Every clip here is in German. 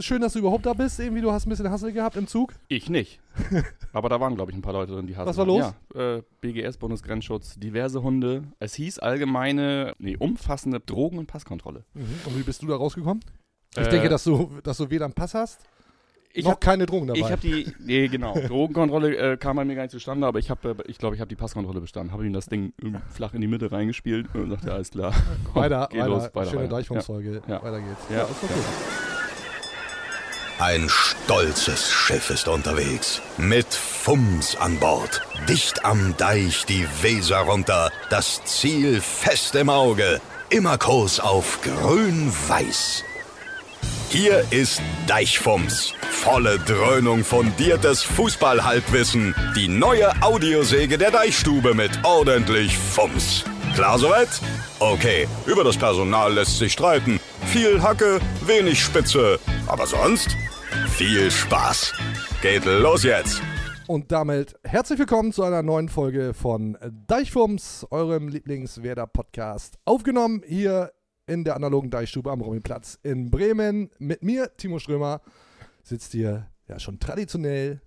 Schön, dass du überhaupt da bist. Irgendwie, du hast ein bisschen Hassel gehabt im Zug. Ich nicht. Aber da waren, glaube ich, ein paar Leute drin, die hatten. Was war los? Ja, äh, BGS, Bundesgrenzschutz, diverse Hunde. Es hieß allgemeine, nee, umfassende Drogen- und Passkontrolle. Und wie bist du da rausgekommen? Ich Äh, denke, dass du, dass du weder einen Pass hast, Ich noch hab, keine Drogen dabei. ich habe die, nee, genau. Drogenkontrolle äh, kam bei mir gar nicht zustande, aber ich habe, äh, ich glaube, ich habe die Passkontrolle bestanden. Habe ihm das Ding irgendwie flach in die Mitte reingespielt und sagte, alles klar. Komm, weiter, weiter. los, weiter, Schöne weiter. Deichfunksfolge. Ja. Weiter geht's. Ja, ist okay. Ein stolzes Schiff ist unterwegs. Mit Fums an Bord. Dicht am Deich die Weser runter. Das Ziel fest im Auge. Immer Kurs auf grün-weiß. Hier ist Deichfums. Volle Dröhnung fundiertes Fußballhalbwissen. Die neue Audiosäge der Deichstube mit ordentlich Fums. Klar soweit? Okay, über das Personal lässt sich streiten. Viel Hacke, wenig Spitze. Aber sonst viel Spaß. Geht los jetzt. Und damit herzlich willkommen zu einer neuen Folge von Deichfums, eurem Lieblingswerder-Podcast. Aufgenommen hier in der analogen Deichstube am Robinplatz in Bremen. Mit mir, Timo Strömer, sitzt hier ja schon traditionell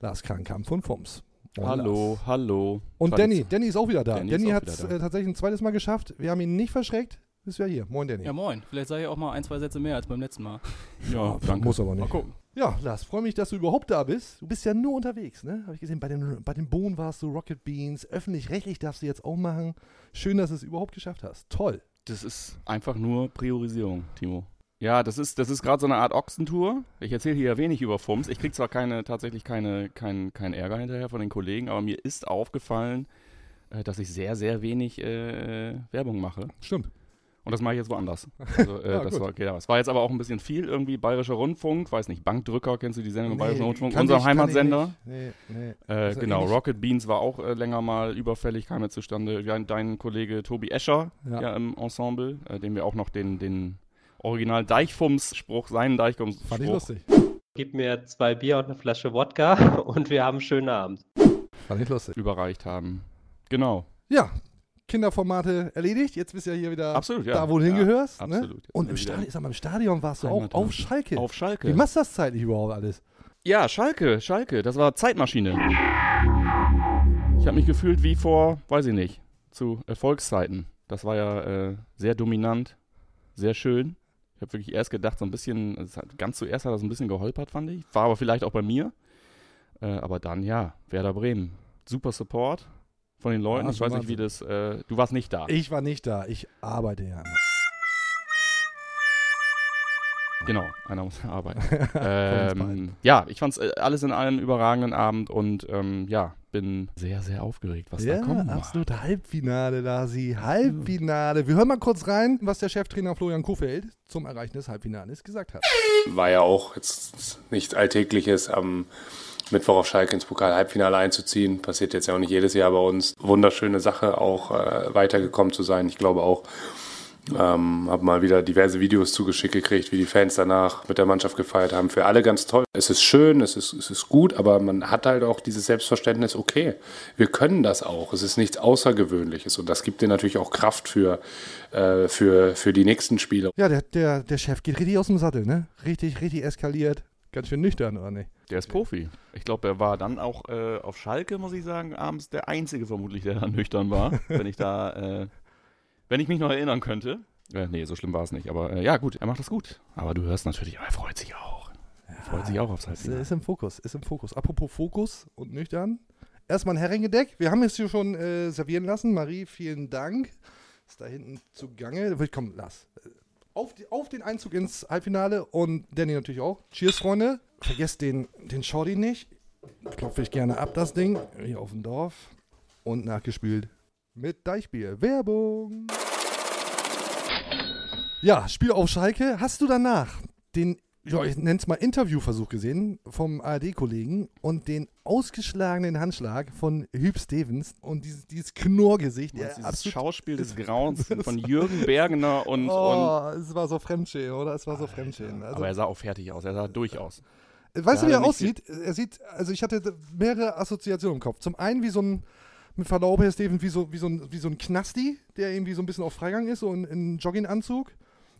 Lars Krankamp von Fums. Und Hallo, Lars. hallo. Und Tradition- Danny, Danny ist auch wieder da. Danny Danny, hat es äh, tatsächlich ein zweites Mal geschafft. Wir haben ihn nicht verschreckt. Ist ja hier. Moin, Danny. Ja, moin. Vielleicht sage ich auch mal ein, zwei Sätze mehr als beim letzten Mal. Ja, danke. Muss aber nicht. Mal gucken. Ja, Lars, freue mich, dass du überhaupt da bist. Du bist ja nur unterwegs, ne? Habe ich gesehen, bei den, bei den Bohnen warst du, Rocket Beans, öffentlich-rechtlich darfst du jetzt auch machen. Schön, dass du es überhaupt geschafft hast. Toll. Das ist einfach nur Priorisierung, Timo. Ja, das ist, das ist gerade so eine Art Ochsentour. Ich erzähle hier ja wenig über Fums. Ich kriege zwar keine, tatsächlich keine, kein, kein Ärger hinterher von den Kollegen, aber mir ist aufgefallen, äh, dass ich sehr, sehr wenig äh, Werbung mache. Stimmt. Und das mache ich jetzt woanders. Also, äh, Ja, das, war, ja, das war jetzt aber auch ein bisschen viel, irgendwie Bayerischer Rundfunk, weiß nicht, Bankdrücker, kennst du die Sendung Bayerischer Rundfunk? Unser Heimatsender. Nee, nee. Äh, ist genau. Rocket Beans war auch äh, länger mal überfällig, kam jetzt zustande. Ja, dein Kollege Tobi Escher Ja. ja. im Ensemble, äh, dem wir auch noch den, den Original Deichfums-Spruch, seinen Deichfums-Spruch Fand ich lustig. Gib mir zwei Bier und eine Flasche Wodka und wir haben einen schönen Abend. Fand ich lustig. überreicht haben. Genau, Ja, Kinderformate erledigt. Jetzt bist du ja hier wieder absolut, ja. da, wo du ja, hingehörst. Ne? Absolut. Jetzt Und im Stadion, sag mal, im Stadion warst du auch auf Schalke. Auf Schalke. Wie machst du das zeitlich überhaupt alles? Ja, Schalke, Schalke, das war Zeitmaschine. Ich habe mich gefühlt wie vor, weiß ich nicht, zu Erfolgszeiten. Das war ja äh, sehr dominant, sehr schön. Ich habe wirklich erst gedacht, so ein bisschen, hat, ganz zuerst hat das ein bisschen geholpert, fand ich. War aber vielleicht auch bei mir. Äh, aber dann, ja, Werder Bremen. Super Support von den Leuten. Ja, ich weiß nicht, wie das, äh, du warst nicht da. Ich war nicht da. Ich arbeite ja. Genau, einer muss arbeiten. ähm, ja, ich fand's äh, alles in allem überragenden Abend und ähm, ja, bin sehr, sehr aufgeregt, was ja, da kommt. absolut. Halbfinale, Lasi. Halbfinale. Wir hören mal kurz rein, was der Cheftrainer Florian Kofeld zum Erreichen des Halbfinales gesagt hat. war ja auch jetzt nicht Alltägliches, am Mittwoch auf Schalke ins Pokal-Halbfinale einzuziehen. Passiert jetzt ja auch nicht jedes Jahr bei uns. Wunderschöne Sache, auch äh, weitergekommen zu sein. Ich glaube auch, ähm, habe mal wieder diverse Videos zugeschickt gekriegt, wie die Fans danach mit der Mannschaft gefeiert haben. Für alle ganz toll. Es ist schön, es ist, es ist gut, aber man hat halt auch dieses Selbstverständnis, okay, wir können das auch. Es ist nichts Außergewöhnliches und das gibt dir natürlich auch Kraft für, äh, für, für die nächsten Spiele. Ja, der, der, der Chef geht richtig aus dem Sattel, ne? Richtig, richtig eskaliert. Ganz schön nüchtern, oder nicht? Der ist Profi. Ich glaube, er war dann auch äh, auf Schalke, muss ich sagen, abends der Einzige vermutlich, der da nüchtern war, wenn ich da, äh, wenn ich mich noch erinnern könnte. Äh, nee, so schlimm war es nicht. Aber äh, ja, gut, er macht das gut. Aber du hörst natürlich, er freut sich auch. Er freut sich auch aufs Ist, Halbfinale. ist im Fokus, ist im Fokus. Apropos Fokus und nüchtern. Erstmal ein Heringedeck. Wir haben es hier schon äh, servieren lassen. Marie, vielen Dank. Ist da hinten zugange. Komm, lass. Auf, die, auf den Einzug ins Halbfinale und Danny natürlich auch. Cheers, Freunde. Vergesst den, den Shorty nicht. Klopfe ich gerne ab, das Ding. Hier auf dem Dorf. Und nachgespült mit Deichbier. Werbung. Ja, Spiel auf Schalke. Hast du danach den, ja, ich nenne es mal Interviewversuch gesehen vom ARD-Kollegen und den ausgeschlagenen Handschlag von Hüb Stevens und dieses, dieses Knurrgesicht. Der dieses Schauspiel des Grauens von Jürgen Bergener und, und Oh, es war so Fremdschämen, oder? Es war so Fremdschämen. Also, aber er sah auch fertig aus, er sah durch aus. weißt du, ja, wie er aussieht? Er sieht, also ich hatte mehrere Assoziationen im Kopf. Zum einen wie so ein, mit Verlaub, Herr Stevens, wie so, wie, so ein, wie so ein Knasti, der irgendwie so ein bisschen auf Freigang ist, so in, in Jogginganzug.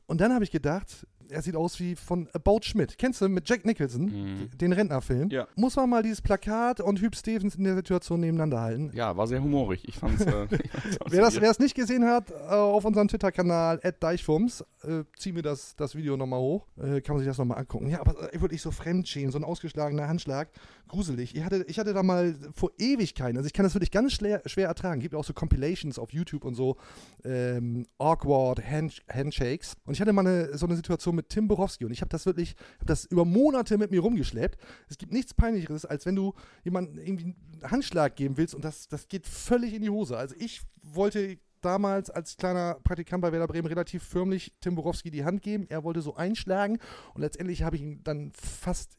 Und dann habe ich gedacht, er sieht aus wie von About Schmidt. Kennst du mit Jack Nicholson, Mhm. den Rentnerfilm? Ja. Muss man mal dieses Plakat und Hüb Stevens in der Situation nebeneinander halten. Ja, war sehr humorig. Ich fand's. Äh, wer es nicht gesehen hat, äh, auf unserem Twitter-Kanal Deichfums, äh, ziehen wir das, das Video nochmal hoch. Äh, kann man sich das nochmal angucken. Ja, aber äh, wirklich so Fremdschämen, so ein ausgeschlagener Handschlag. Gruselig. Ich hatte, ich hatte da mal vor Ewigkeiten, also ich kann das wirklich ganz schwer, schwer ertragen. Gibt auch so Compilations auf YouTube und so. Ähm, awkward Hand, Handshakes. Und ich hatte mal eine, so eine Situation mit Tim Borowski und ich habe das wirklich, habe das über Monate mit mir rumgeschleppt. Es gibt nichts Peinlicheres, als wenn du jemandem irgendwie einen Handschlag geben willst und das, das geht völlig in die Hose. Also ich wollte damals als kleiner Praktikant bei Werder Bremen relativ förmlich Tim Borowski die Hand geben. Er wollte so einschlagen und letztendlich habe ich ihn dann fast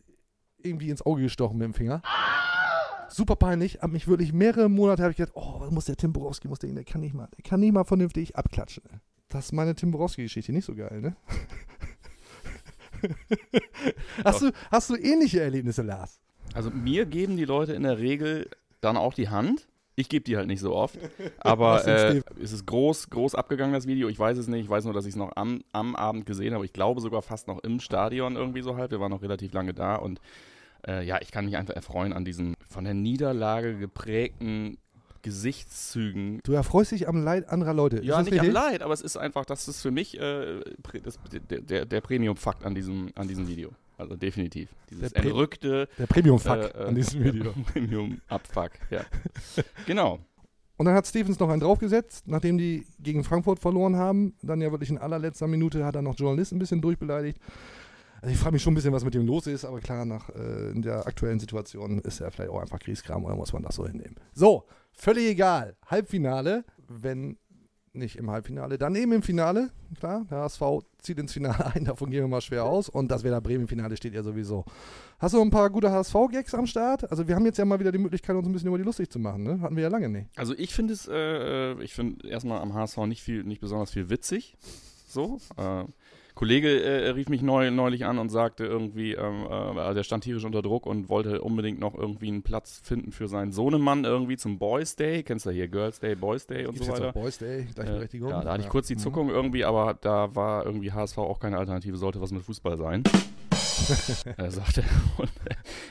irgendwie ins Auge gestochen mit dem Finger. Super peinlich, hab mich wirklich mehrere Monate habe ich gedacht, oh, was muss der Tim Borowski, muss der, der kann nicht mal, der kann nicht mal vernünftig abklatschen. Das ist meine Tim Borowski-Geschichte, nicht so geil, ne? hast, du, hast du ähnliche Erlebnisse, Lars? Also mir geben die Leute in der Regel dann auch die Hand. Ich gebe die halt nicht so oft. Aber äh, es ist groß, groß abgegangen, das Video. Ich weiß es nicht. Ich weiß nur, dass ich es noch am, am Abend gesehen habe. Ich glaube sogar fast noch im Stadion irgendwie so halb. Wir waren noch relativ lange da. Und äh, ja, ich kann mich einfach erfreuen an diesen von der Niederlage geprägten Gesichtszügen. Du erfreust dich am Leid anderer Leute. Ja, nicht am richtig? Leid, aber es ist einfach, das ist für mich äh, das, der, der, der Premium-Fakt an diesem, an diesem Video. Also definitiv. Dieses Der entrückte Der Premium-Fuck äh, äh, an diesem Video. Premium-Abfuck, ja. genau. Und dann hat Stevens noch einen draufgesetzt, nachdem die gegen Frankfurt verloren haben. Dann ja wirklich in allerletzter Minute hat er noch Journalisten ein bisschen durchbeleidigt. Also ich frage mich schon ein bisschen, was mit dem los ist, aber klar, nach äh, in der aktuellen Situation ist er vielleicht auch einfach Kriegskram oder muss man das so hinnehmen. So, völlig egal. Halbfinale, wenn nicht im Halbfinale, dann eben im Finale. Klar, der HSV zieht ins Finale ein, davon gehen wir mal schwer aus. Und das Werder Bremen Finale steht ja sowieso. Hast du ein paar gute HSV-Gags am Start? Also wir haben jetzt ja mal wieder die Möglichkeit, uns ein bisschen über die lustig zu machen. Ne? Hatten wir ja lange nicht. Also ich finde es, äh, ich finde erstmal am HSV nicht viel, nicht besonders viel witzig. So. Äh, Kollege äh, rief mich neu, neulich an und sagte irgendwie, ähm, äh, der stand tierisch unter Druck und wollte unbedingt noch irgendwie einen Platz finden für seinen Sohnemann irgendwie zum Boys Day. Kennst du hier Girls Day, Boys Day und Gibt's so jetzt weiter. auch Boys Day, Gleichberechtigung? Ja, da hatte ich kurz die Mhm. Zuckung irgendwie, aber da war irgendwie HSV auch keine Alternative, sollte was mit Fußball sein. er sagte, und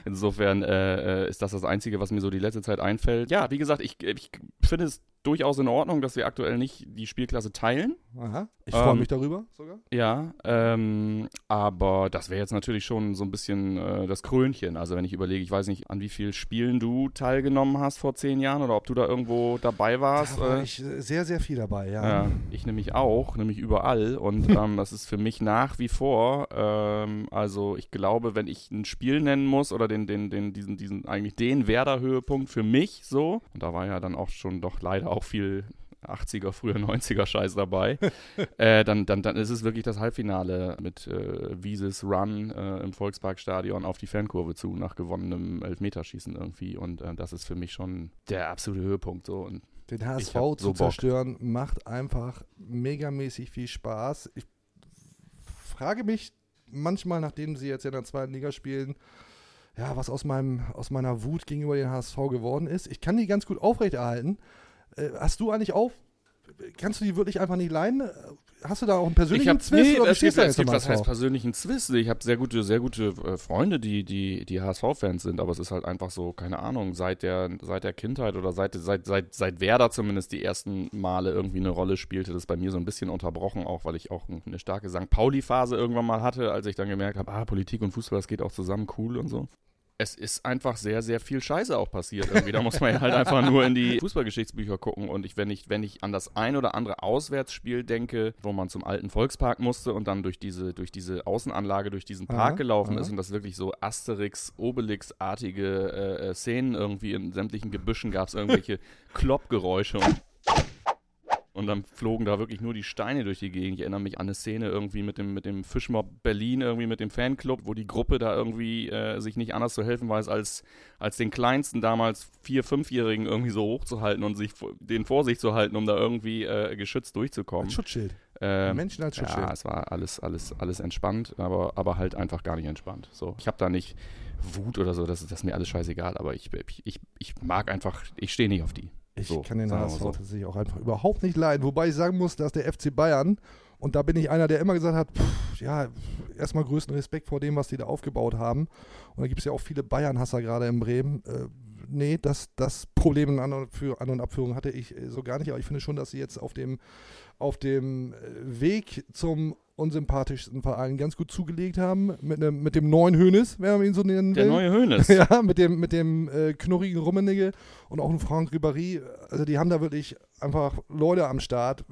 insofern äh, äh, ist das das Einzige, was mir so die letzte Zeit einfällt. Ja, wie gesagt, ich, ich finde es durchaus in Ordnung, dass wir aktuell nicht die Spielklasse teilen. Aha. Ich freue Ähm, mich darüber sogar. Ja, ähm, aber das wäre jetzt natürlich schon so ein bisschen äh, das Krönchen. Also wenn ich überlege, ich weiß nicht, an wie vielen Spielen du teilgenommen hast vor zehn Jahren oder ob du da irgendwo dabei warst. Da war äh, ich sehr, sehr viel dabei, ja. ja, ich nämlich auch, nämlich überall. Und ähm, das ist für mich nach wie vor, ähm, also ich glaube, wenn ich ein Spiel nennen muss oder den, den, den, diesen, diesen, eigentlich den Werder-Höhepunkt für mich so, und da war ja dann auch schon doch leider auch viel 80er, früher 90er Scheiß dabei, äh, dann, dann, dann ist es wirklich das Halbfinale mit äh, Wieses Run äh, im Volksparkstadion auf die Fankurve zu nach gewonnenem Elfmeterschießen irgendwie. Und äh, das ist für mich schon der absolute Höhepunkt so. Und Den HSV hab zu so Bock. zerstören macht einfach megamäßig viel Spaß. Ich frage mich manchmal, nachdem sie jetzt in der zweiten Liga spielen, ja, was aus, meinem, aus meiner Wut gegenüber den HSV geworden ist. Ich kann die ganz gut aufrechterhalten. Äh, hast du eigentlich auf? Kannst du die wirklich einfach nicht leiden? Hast du da auch einen persönlichen hab, Zwist? nee, oder es gibt, du es gibt was heißt persönlichen Zwist. Ich habe sehr gute, sehr gute äh, Freunde, die, die, die HSV-Fans sind, aber es ist halt einfach so, keine Ahnung, seit der, seit der Kindheit oder seit, seit, seit, seit Werder zumindest die ersten Male irgendwie eine Rolle spielte, das bei mir so ein bisschen unterbrochen, auch weil ich auch eine starke St. Pauli-Phase irgendwann mal hatte, als ich dann gemerkt habe, ah, Politik und Fußball, das geht auch zusammen, cool und so. Es ist einfach sehr, sehr viel Scheiße auch passiert. Irgendwie. Da muss man ja halt einfach nur in die Fußballgeschichtsbücher gucken. Und ich, wenn ich, wenn ich an das ein oder andere Auswärtsspiel denke, wo man zum alten Volkspark musste und dann durch diese, durch diese Außenanlage, durch diesen Park Aha, gelaufen aha. ist und das wirklich so Asterix, Obelix-artige äh, äh, Szenen irgendwie in sämtlichen Gebüschen gab es irgendwelche Kloppgeräusche und und dann flogen da wirklich nur die Steine durch die Gegend. Ich erinnere mich an eine Szene irgendwie mit dem, mit dem Fischmob Berlin, irgendwie mit dem Fanclub, wo die Gruppe da irgendwie äh, sich nicht anders zu helfen weiß, als, als den kleinsten damals vier-, fünfjährigen irgendwie so hochzuhalten und sich den vor sich zu halten, um da irgendwie äh, geschützt durchzukommen. Als Schutzschild. Ähm, Menschen als Schutzschild. ja, es war alles, alles, alles entspannt, aber, aber halt einfach gar nicht entspannt. So, ich habe da nicht Wut oder so, das, ist- das ist mir alles scheißegal, aber ich, ich, ich, ich mag einfach, ich stehe nicht auf die. Ich So, kann den HSV so. tatsächlich auch einfach überhaupt nicht leiden. Wobei ich sagen muss, dass der FC Bayern Und da bin ich einer, der immer gesagt hat, pff, ja, erstmal größten Respekt vor dem, was die da aufgebaut haben. Und da gibt es ja auch viele Bayern-Hasser gerade in Bremen. Äh, nee, das, das Problem in An- und, für An- und Abführung hatte ich äh, so gar nicht. Aber ich finde schon, dass sie jetzt auf dem, auf dem äh, Weg zum unsympathischsten Verein ganz gut zugelegt haben. Mit, nem, mit dem neuen Hönes, wenn man ihn so nennen will. Der neue Hönes. Ja, mit dem, mit dem äh, knurrigen Rummenigge und auch ein Frank Ribéry. Also die haben da wirklich einfach Leute am Start.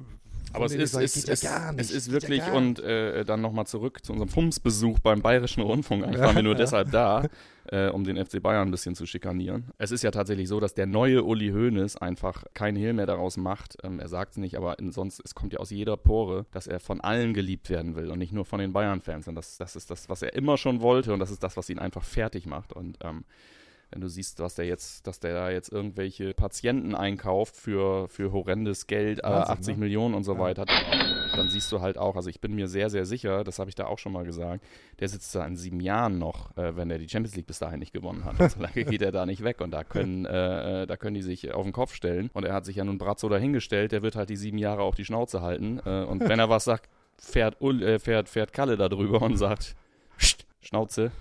Aber es ist, es, ja es, gar nicht, es ist ja wirklich, gar und äh, dann nochmal zurück zu unserem FUMS-Besuch beim Bayerischen Rundfunk. Eigentlich waren wir nur deshalb da, äh, um den FC Bayern ein bisschen zu schikanieren. Es ist ja tatsächlich so, dass der neue Uli Hoeneß einfach kein Hehl mehr daraus macht. Ähm, er sagt es nicht, aber sonst, es kommt ja aus jeder Pore, dass er von allen geliebt werden will und nicht nur von den Bayern-Fans. Und das, das ist das, was er immer schon wollte und das ist das, was ihn einfach fertig macht. Und ähm, wenn du siehst, was der jetzt, dass der da jetzt irgendwelche Patienten einkauft für, für horrendes Geld, äh, Wahnsinn, 80 ne? Millionen und so Ja. weiter, dann siehst du halt auch, also ich bin mir sehr, sehr sicher, das habe ich da auch schon mal gesagt, der sitzt da in sieben Jahren noch, äh, wenn er die Champions League bis dahin nicht gewonnen hat. So lange geht er da nicht weg und da können, äh, äh, da können die sich auf den Kopf stellen. Und er hat sich ja nun Brazzo dahingestellt, der wird halt die sieben Jahre auch die Schnauze halten. Äh, und wenn er was sagt, fährt, äh, fährt, fährt Kalle da drüber und sagt, "Psst, Schnauze,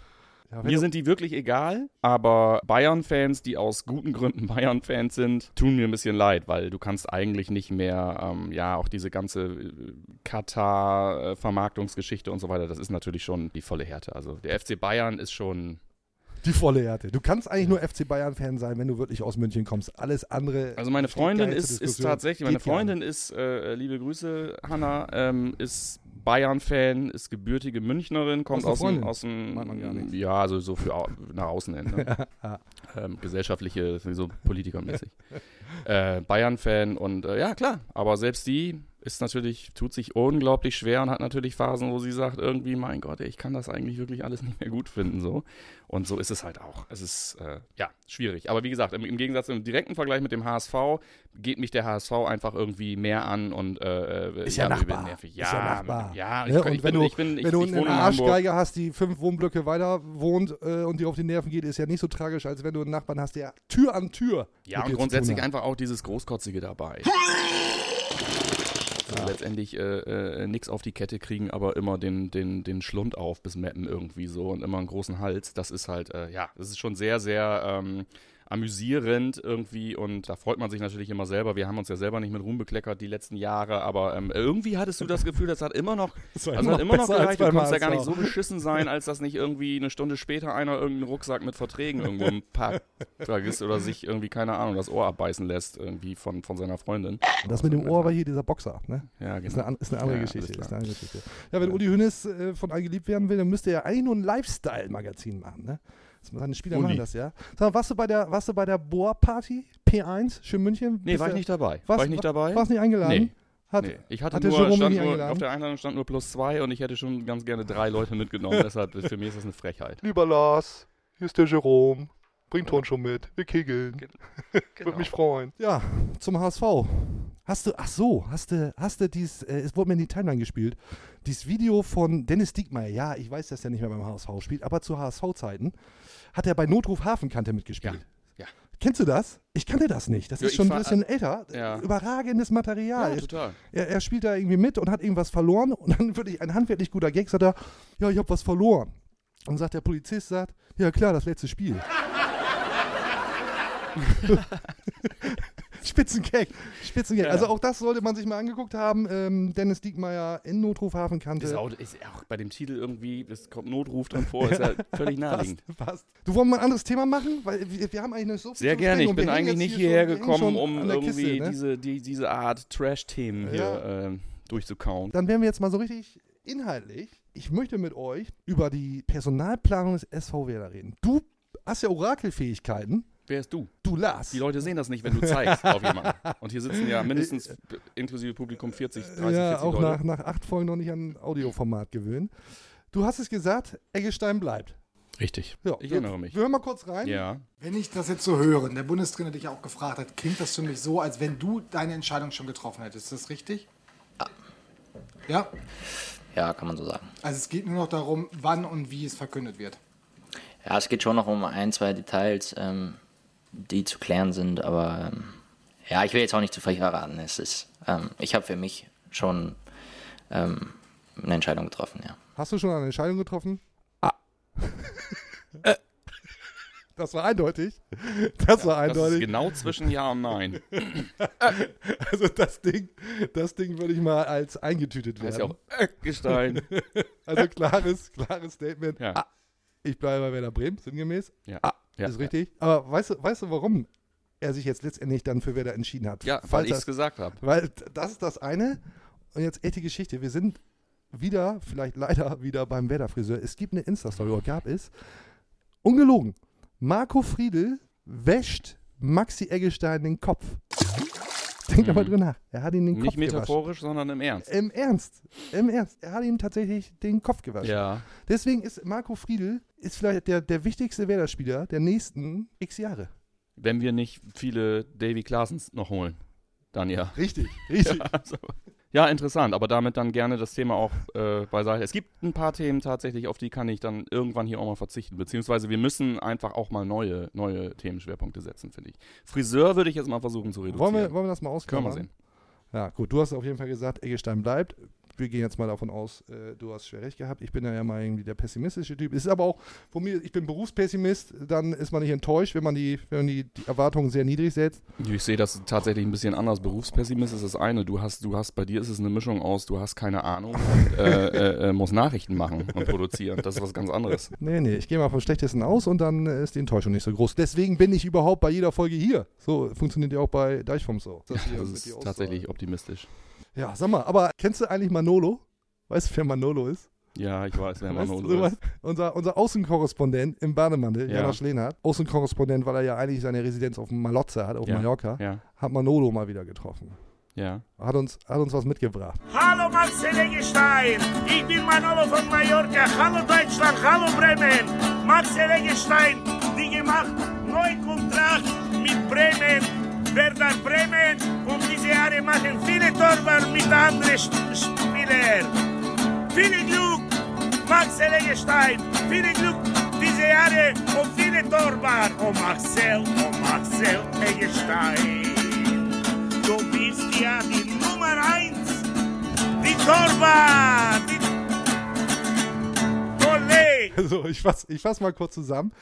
Ja, mir sind die wirklich egal, aber Bayern-Fans, die aus guten Gründen Bayern-Fans sind, tun mir ein bisschen leid, weil du kannst eigentlich nicht mehr, ähm, ja, auch diese ganze äh, Katar-Vermarktungsgeschichte und so weiter, das ist natürlich schon die volle Härte. Also der FC Bayern ist schon, die volle Härte. Du kannst eigentlich nur FC Bayern-Fan sein, wenn du wirklich aus München kommst. Alles andere. also meine Freundin ist, ist tatsächlich, meine Freundin ist, äh, liebe Grüße, Hanna, ähm, ist Bayern-Fan, ist gebürtige Münchnerin, kommt Aus aus, aus dem, man ja, also so für nach außen hin. Ne? ähm, gesellschaftliche, so politikermäßig. äh, Bayern-Fan und äh, ja, klar, aber selbst die ist natürlich, tut sich unglaublich schwer und hat natürlich Phasen, wo sie sagt, irgendwie, mein Gott, ey, ich kann das eigentlich wirklich alles nicht mehr gut finden, so. Und so ist es halt auch. Es ist, äh, ja, schwierig. Aber wie gesagt, im, im Gegensatz im direkten Vergleich mit dem HSV geht mich der HSV einfach irgendwie mehr an und äh, Ist ja, mir Nachbar. nervig. ist ja Nachbar. Ja, Ne? ich, und ich, wenn bin, du, ich bin, ich, wenn du ich eine wohne in Hamburg. Arschgeige hast, die fünf Wohnblöcke weiter wohnt äh, und dir auf die Nerven geht, ist ja nicht so tragisch, als wenn du einen Nachbarn hast, der Tür an Tür. Ja, und grundsätzlich zu auch dieses Großkotzige dabei. So, letztendlich äh, äh, nichts auf die Kette kriegen, aber immer den, den, den Schlund auf bis Meppen irgendwie so und immer einen großen Hals. Das ist halt, äh, ja, das ist schon sehr, sehr ähm, amüsierend irgendwie und da freut man sich natürlich immer selber. Wir haben uns ja selber nicht mit Ruhm bekleckert die letzten Jahre, aber ähm, irgendwie hattest du das Gefühl, das hat immer noch, Das war also immer hat noch immer gereicht. Du konntest ja gar nicht so beschissen sein, als dass nicht irgendwie eine Stunde später einer irgendeinen Rucksack mit Verträgen irgendwo im Park vergisst oder sich irgendwie, keine Ahnung, das Ohr abbeißen lässt irgendwie von, von seiner Freundin. Und das mit dem Ohr war hier dieser Boxer, ne? Ja, Ist genau. eine, an- ist eine andere Ja, Geschichte. Ist eine andere Geschichte. Ja, wenn Uli Hoeneß äh, von allen geliebt werden will, dann müsste er eigentlich nur ein Lifestyle-Magazin machen, ne? Seine Spieler Uli. machen das, ja. Sag mal, warst du bei der, warst du bei der Bohr-Party? P1, schön München? Nee, war ich nicht dabei. warst- war ich nicht dabei? Warst nicht eingeladen? Nee. Hat, Nee, ich hatte hat der nur, Jerome stand nicht nur, eingeladen? auf der Einladung stand nur plus zwei und ich hätte schon ganz gerne drei Leute mitgenommen. Deshalb, für mich ist das eine Frechheit. Lieber Lars, hier ist der Jerome. Bringt Ton schon mit. Wir kegeln. Genau. Würde mich freuen. Ja, zum HSV. Hast du, ach so, hast du, hast du dies, äh, es wurde mir in die Timeline gespielt, dieses Video von Dennis Diekmeyer, ja, ich weiß, dass er nicht mehr beim HSV spielt, aber zu HSV-Zeiten hat er bei Notruf Hafenkante mitgespielt. Ja, ja. Kennst du das? Ich kannte das nicht. Das Ja, ist ich schon ein bisschen älter. Ja. Überragendes Material. Ja, total. er, er spielt da irgendwie mit und hat irgendwas verloren und dann wirklich ein handwerklich guter Gag, sagt er, ja, ich habe was verloren. Und sagt der Polizist, sagt, ja klar, das letzte Spiel. Spitzengag, Spitzengag. Ja. Also auch das sollte man sich mal angeguckt haben. Ähm, Dennis Diekmeyer in Notruf Hafenkante. Ist auch, ist auch bei dem Titel irgendwie, es kommt Notruf dran vor, ist ja völlig naheliegend. Passt, passt. Du wollen wir mal ein anderes Thema machen? Weil wir, wir haben eigentlich eine so Sehr gerne. Ich bin eigentlich nicht hier hierher gekommen, um irgendwie Kiste, ne? diese, die, diese Art Trash-Themen hier Ja. ähm, durchzukauen. Dann werden wir jetzt mal so richtig inhaltlich. Ich möchte mit euch über die Personalplanung des SV Werder reden. Du hast ja Orakelfähigkeiten. Wer ist du? Du Lars. Die Leute sehen das nicht, wenn du zeigst auf jemanden. Und hier sitzen ja mindestens inklusive Publikum 40, 30, ja, 40 auch Leute. nach, nach acht Folgen noch nicht an Audioformat gewöhnt. Du hast es gesagt, Eggestein bleibt. Richtig. Ja, Ich erinnere mich. Wir hören mal kurz rein. Ja. Wenn ich das jetzt so höre, der Bundestrainer dich auch gefragt hat, klingt das für mich so, als wenn du deine Entscheidung schon getroffen hättest. Ist das richtig? Ja. Ja, kann man so sagen. Also es geht nur noch darum, wann und wie es verkündet wird. Ja, es geht schon noch um ein, zwei Details, ähm, die zu klären sind, aber ähm, ja, ich will jetzt auch nicht zu viel verraten. Es ist, ähm, ich habe für mich schon ähm, eine Entscheidung getroffen, ja. Hast du schon eine Entscheidung getroffen? Ah. das war eindeutig. Das war Das ist eindeutig. genau zwischen Ja und Nein. Also das Ding, das Ding würde ich mal als eingetütet Das ist werden. ja auch Gestein. Also klares, klares Statement. Ja. Ah, ich bleibe bei Werder Bremen, sinngemäß. Ja. Ah, Ja, ist ja. richtig. Aber weißt du, weißt du, warum er sich jetzt letztendlich dann für Werder entschieden hat? Ja, weil ich es gesagt habe. weil das ist das eine. Und jetzt echte Geschichte. Wir sind wieder, vielleicht leider wieder beim Werder-Friseur. Es gibt eine Insta-Story, oder gab es. Ungelogen. Marco Friedl wäscht Maxi Eggestein den Kopf. Denkt Mhm. mal drüber nach. Er hat ihn den Kopf Nicht metaphorisch, sondern im Ernst. Im Ernst. Im Ernst. Er hat ihm tatsächlich den Kopf gewaschen. Ja. Deswegen ist Marco Friedl ist vielleicht der, der wichtigste Werder-Spieler der nächsten x Jahre. Wenn wir nicht viele Davy Klaasens noch holen, dann ja. Richtig, richtig. Ja, also, ja, interessant, aber damit dann gerne das Thema auch äh, beiseite. Es gibt ein paar Themen tatsächlich, auf die kann ich dann irgendwann hier auch mal verzichten. Beziehungsweise wir müssen einfach auch mal neue, neue Themenschwerpunkte setzen, finde ich. Friseur würde ich jetzt mal versuchen zu reduzieren. Wollen wir, wollen wir das mal Können ausklammern? wir sehen. Ja, gut. Du hast auf jeden Fall gesagt, Eggestein bleibt. Wir gehen jetzt mal davon aus, äh, du hast schwer recht gehabt. Ich bin ja, ja mal irgendwie der pessimistische Typ. Es ist aber auch, von mir, ich bin Berufspessimist, dann ist man nicht enttäuscht, wenn man die, wenn man die, die Erwartungen sehr niedrig setzt. Ich sehe das tatsächlich ein bisschen anders. Berufspessimist ist das eine. Du hast, du hast, bei dir ist es eine Mischung aus, du hast keine Ahnung und äh, äh, äh, musst Nachrichten machen und produzieren. Das ist was ganz anderes. Nee, nee, ich gehe mal vom Schlechtesten aus und dann ist die Enttäuschung nicht so groß. Deswegen bin ich überhaupt bei jeder Folge hier. So funktioniert ja auch bei Deichfums so. Das, hier Das ist tatsächlich optimistisch. Ja, sag mal, aber kennst du eigentlich Manolo? Weißt du, wer Manolo ist? Ja, ich weiß, wer Weißt Manolo du, ist. unser, unser Außenkorrespondent im Bademantel, Ja. Jana Schlehnhardt, Außenkorrespondent, weil er ja eigentlich seine Residenz auf Malotze hat, auf Ja. Mallorca, Ja, hat Manolo mal wieder getroffen. ja. Hat uns, hat uns was mitgebracht. Hallo Marcel Eggestein, ich bin Manolo von Mallorca. Hallo Deutschland, hallo Bremen. Marcel Eggestein, die gemacht neuen Kontrakt mit Bremen. Werder Bremen und diese Jahre machen viele Torwart mit anderen Spielern. Viel Glück, Marcel Eggestein. Viel Glück diese Jahre und viele Torwart. Oh Marcel, oh Marcel Eggestein. Du bist ja die Nummer eins. Die Torwart. Die Olé. Also, ich fass, ich fass mal kurz zusammen.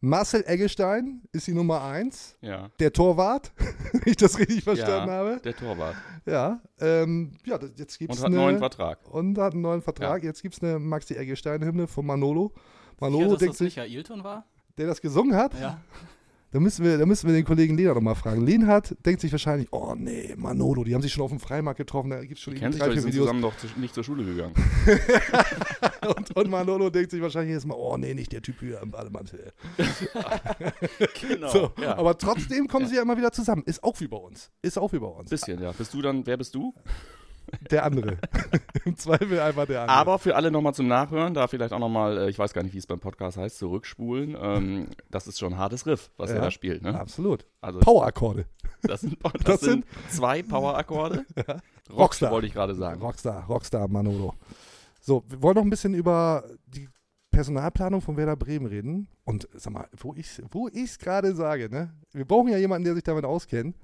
Marcel Eggestein ist die Nummer 1. Ja. Der Torwart, wenn ich das richtig verstanden ja, habe. Der Torwart. Ja, ähm, ja, jetzt gibt Und es hat einen neuen Vertrag. Und hat einen neuen Vertrag. Jetzt gibt es eine Maxi Eggestein-Hymne von Manolo. Manolo Sicher, dass denkt das sich, Ailton war? der das gesungen hat, Ja. Da müssen wir, da müssen wir den Kollegen Lehnhardt noch mal fragen. Lehnhardt denkt sich wahrscheinlich, oh nee, Manolo, die haben sich schon auf dem Freimarkt getroffen, da gibt es schon Die drei, vier sind Videos. zusammen doch zu, nicht zur Schule gegangen. Und, und Manolo denkt sich wahrscheinlich jetzt mal, oh nee, nicht der Typ hier im Bademantel. genau. So, ja. Aber trotzdem kommen sie ja immer wieder zusammen. Ist auch wie bei uns. Ist auch wie bei uns. Bisschen, ja. Bist du dann, wer bist du? Der andere. Im Zweifel einfach der andere. Aber für alle nochmal zum Nachhören, da vielleicht auch nochmal, äh, ich weiß gar nicht, wie es beim Podcast heißt, zurückspulen. Ähm, das ist schon ein hartes Riff, was er Ja, da spielt. Ne? Absolut. Also, Power-Akkorde. das sind, das Das sind zwei Power-Akkorde. Rockstar. Rockstar wollte ich gerade sagen. Rockstar, Rockstar Manolo. So, wir wollen noch ein bisschen über die Personalplanung von Werder Bremen reden. Und sag mal, wo ich wo es gerade sage, ne? Wir brauchen ja jemanden, der sich damit auskennt.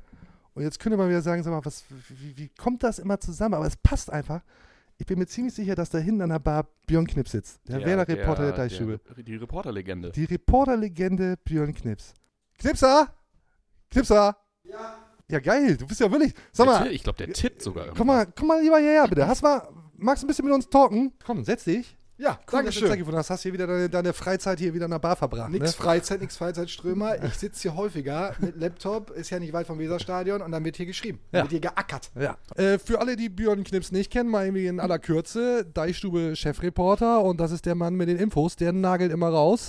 Und jetzt könnte man wieder sagen, sag mal, was, wie, wie kommt das immer zusammen? Aber es passt einfach. Ich bin mir ziemlich sicher, dass da hinten an der Bar Björn Knips sitzt. Der, Werder-Reporter der, der- Die Reporterlegende. Die Reporterlegende Björn Knips. Knipser! Knipser! Ja. Ja, geil. Du bist ja wirklich. Sag Der mal, ich glaube, der tippt sogar. Komm mal, komm mal lieber hierher, bitte. Hast mal, magst du ein bisschen mit uns talken? Komm, setz dich. Ja, Cool, danke du schön. Hast. Hast hier wieder deine, deine Freizeit hier wieder in der Bar verbracht. Nix Ne? Freizeit, nix Freizeitströmer. Ich sitze hier häufiger mit Laptop, ist ja nicht weit vom Weserstadion und dann wird hier geschrieben. Ja. Wird hier geackert. Ja. Äh, für alle, die Björn Knips nicht kennen, mal irgendwie in aller Kürze, Deichstube Chefreporter und das ist der Mann mit den Infos, der nagelt immer raus.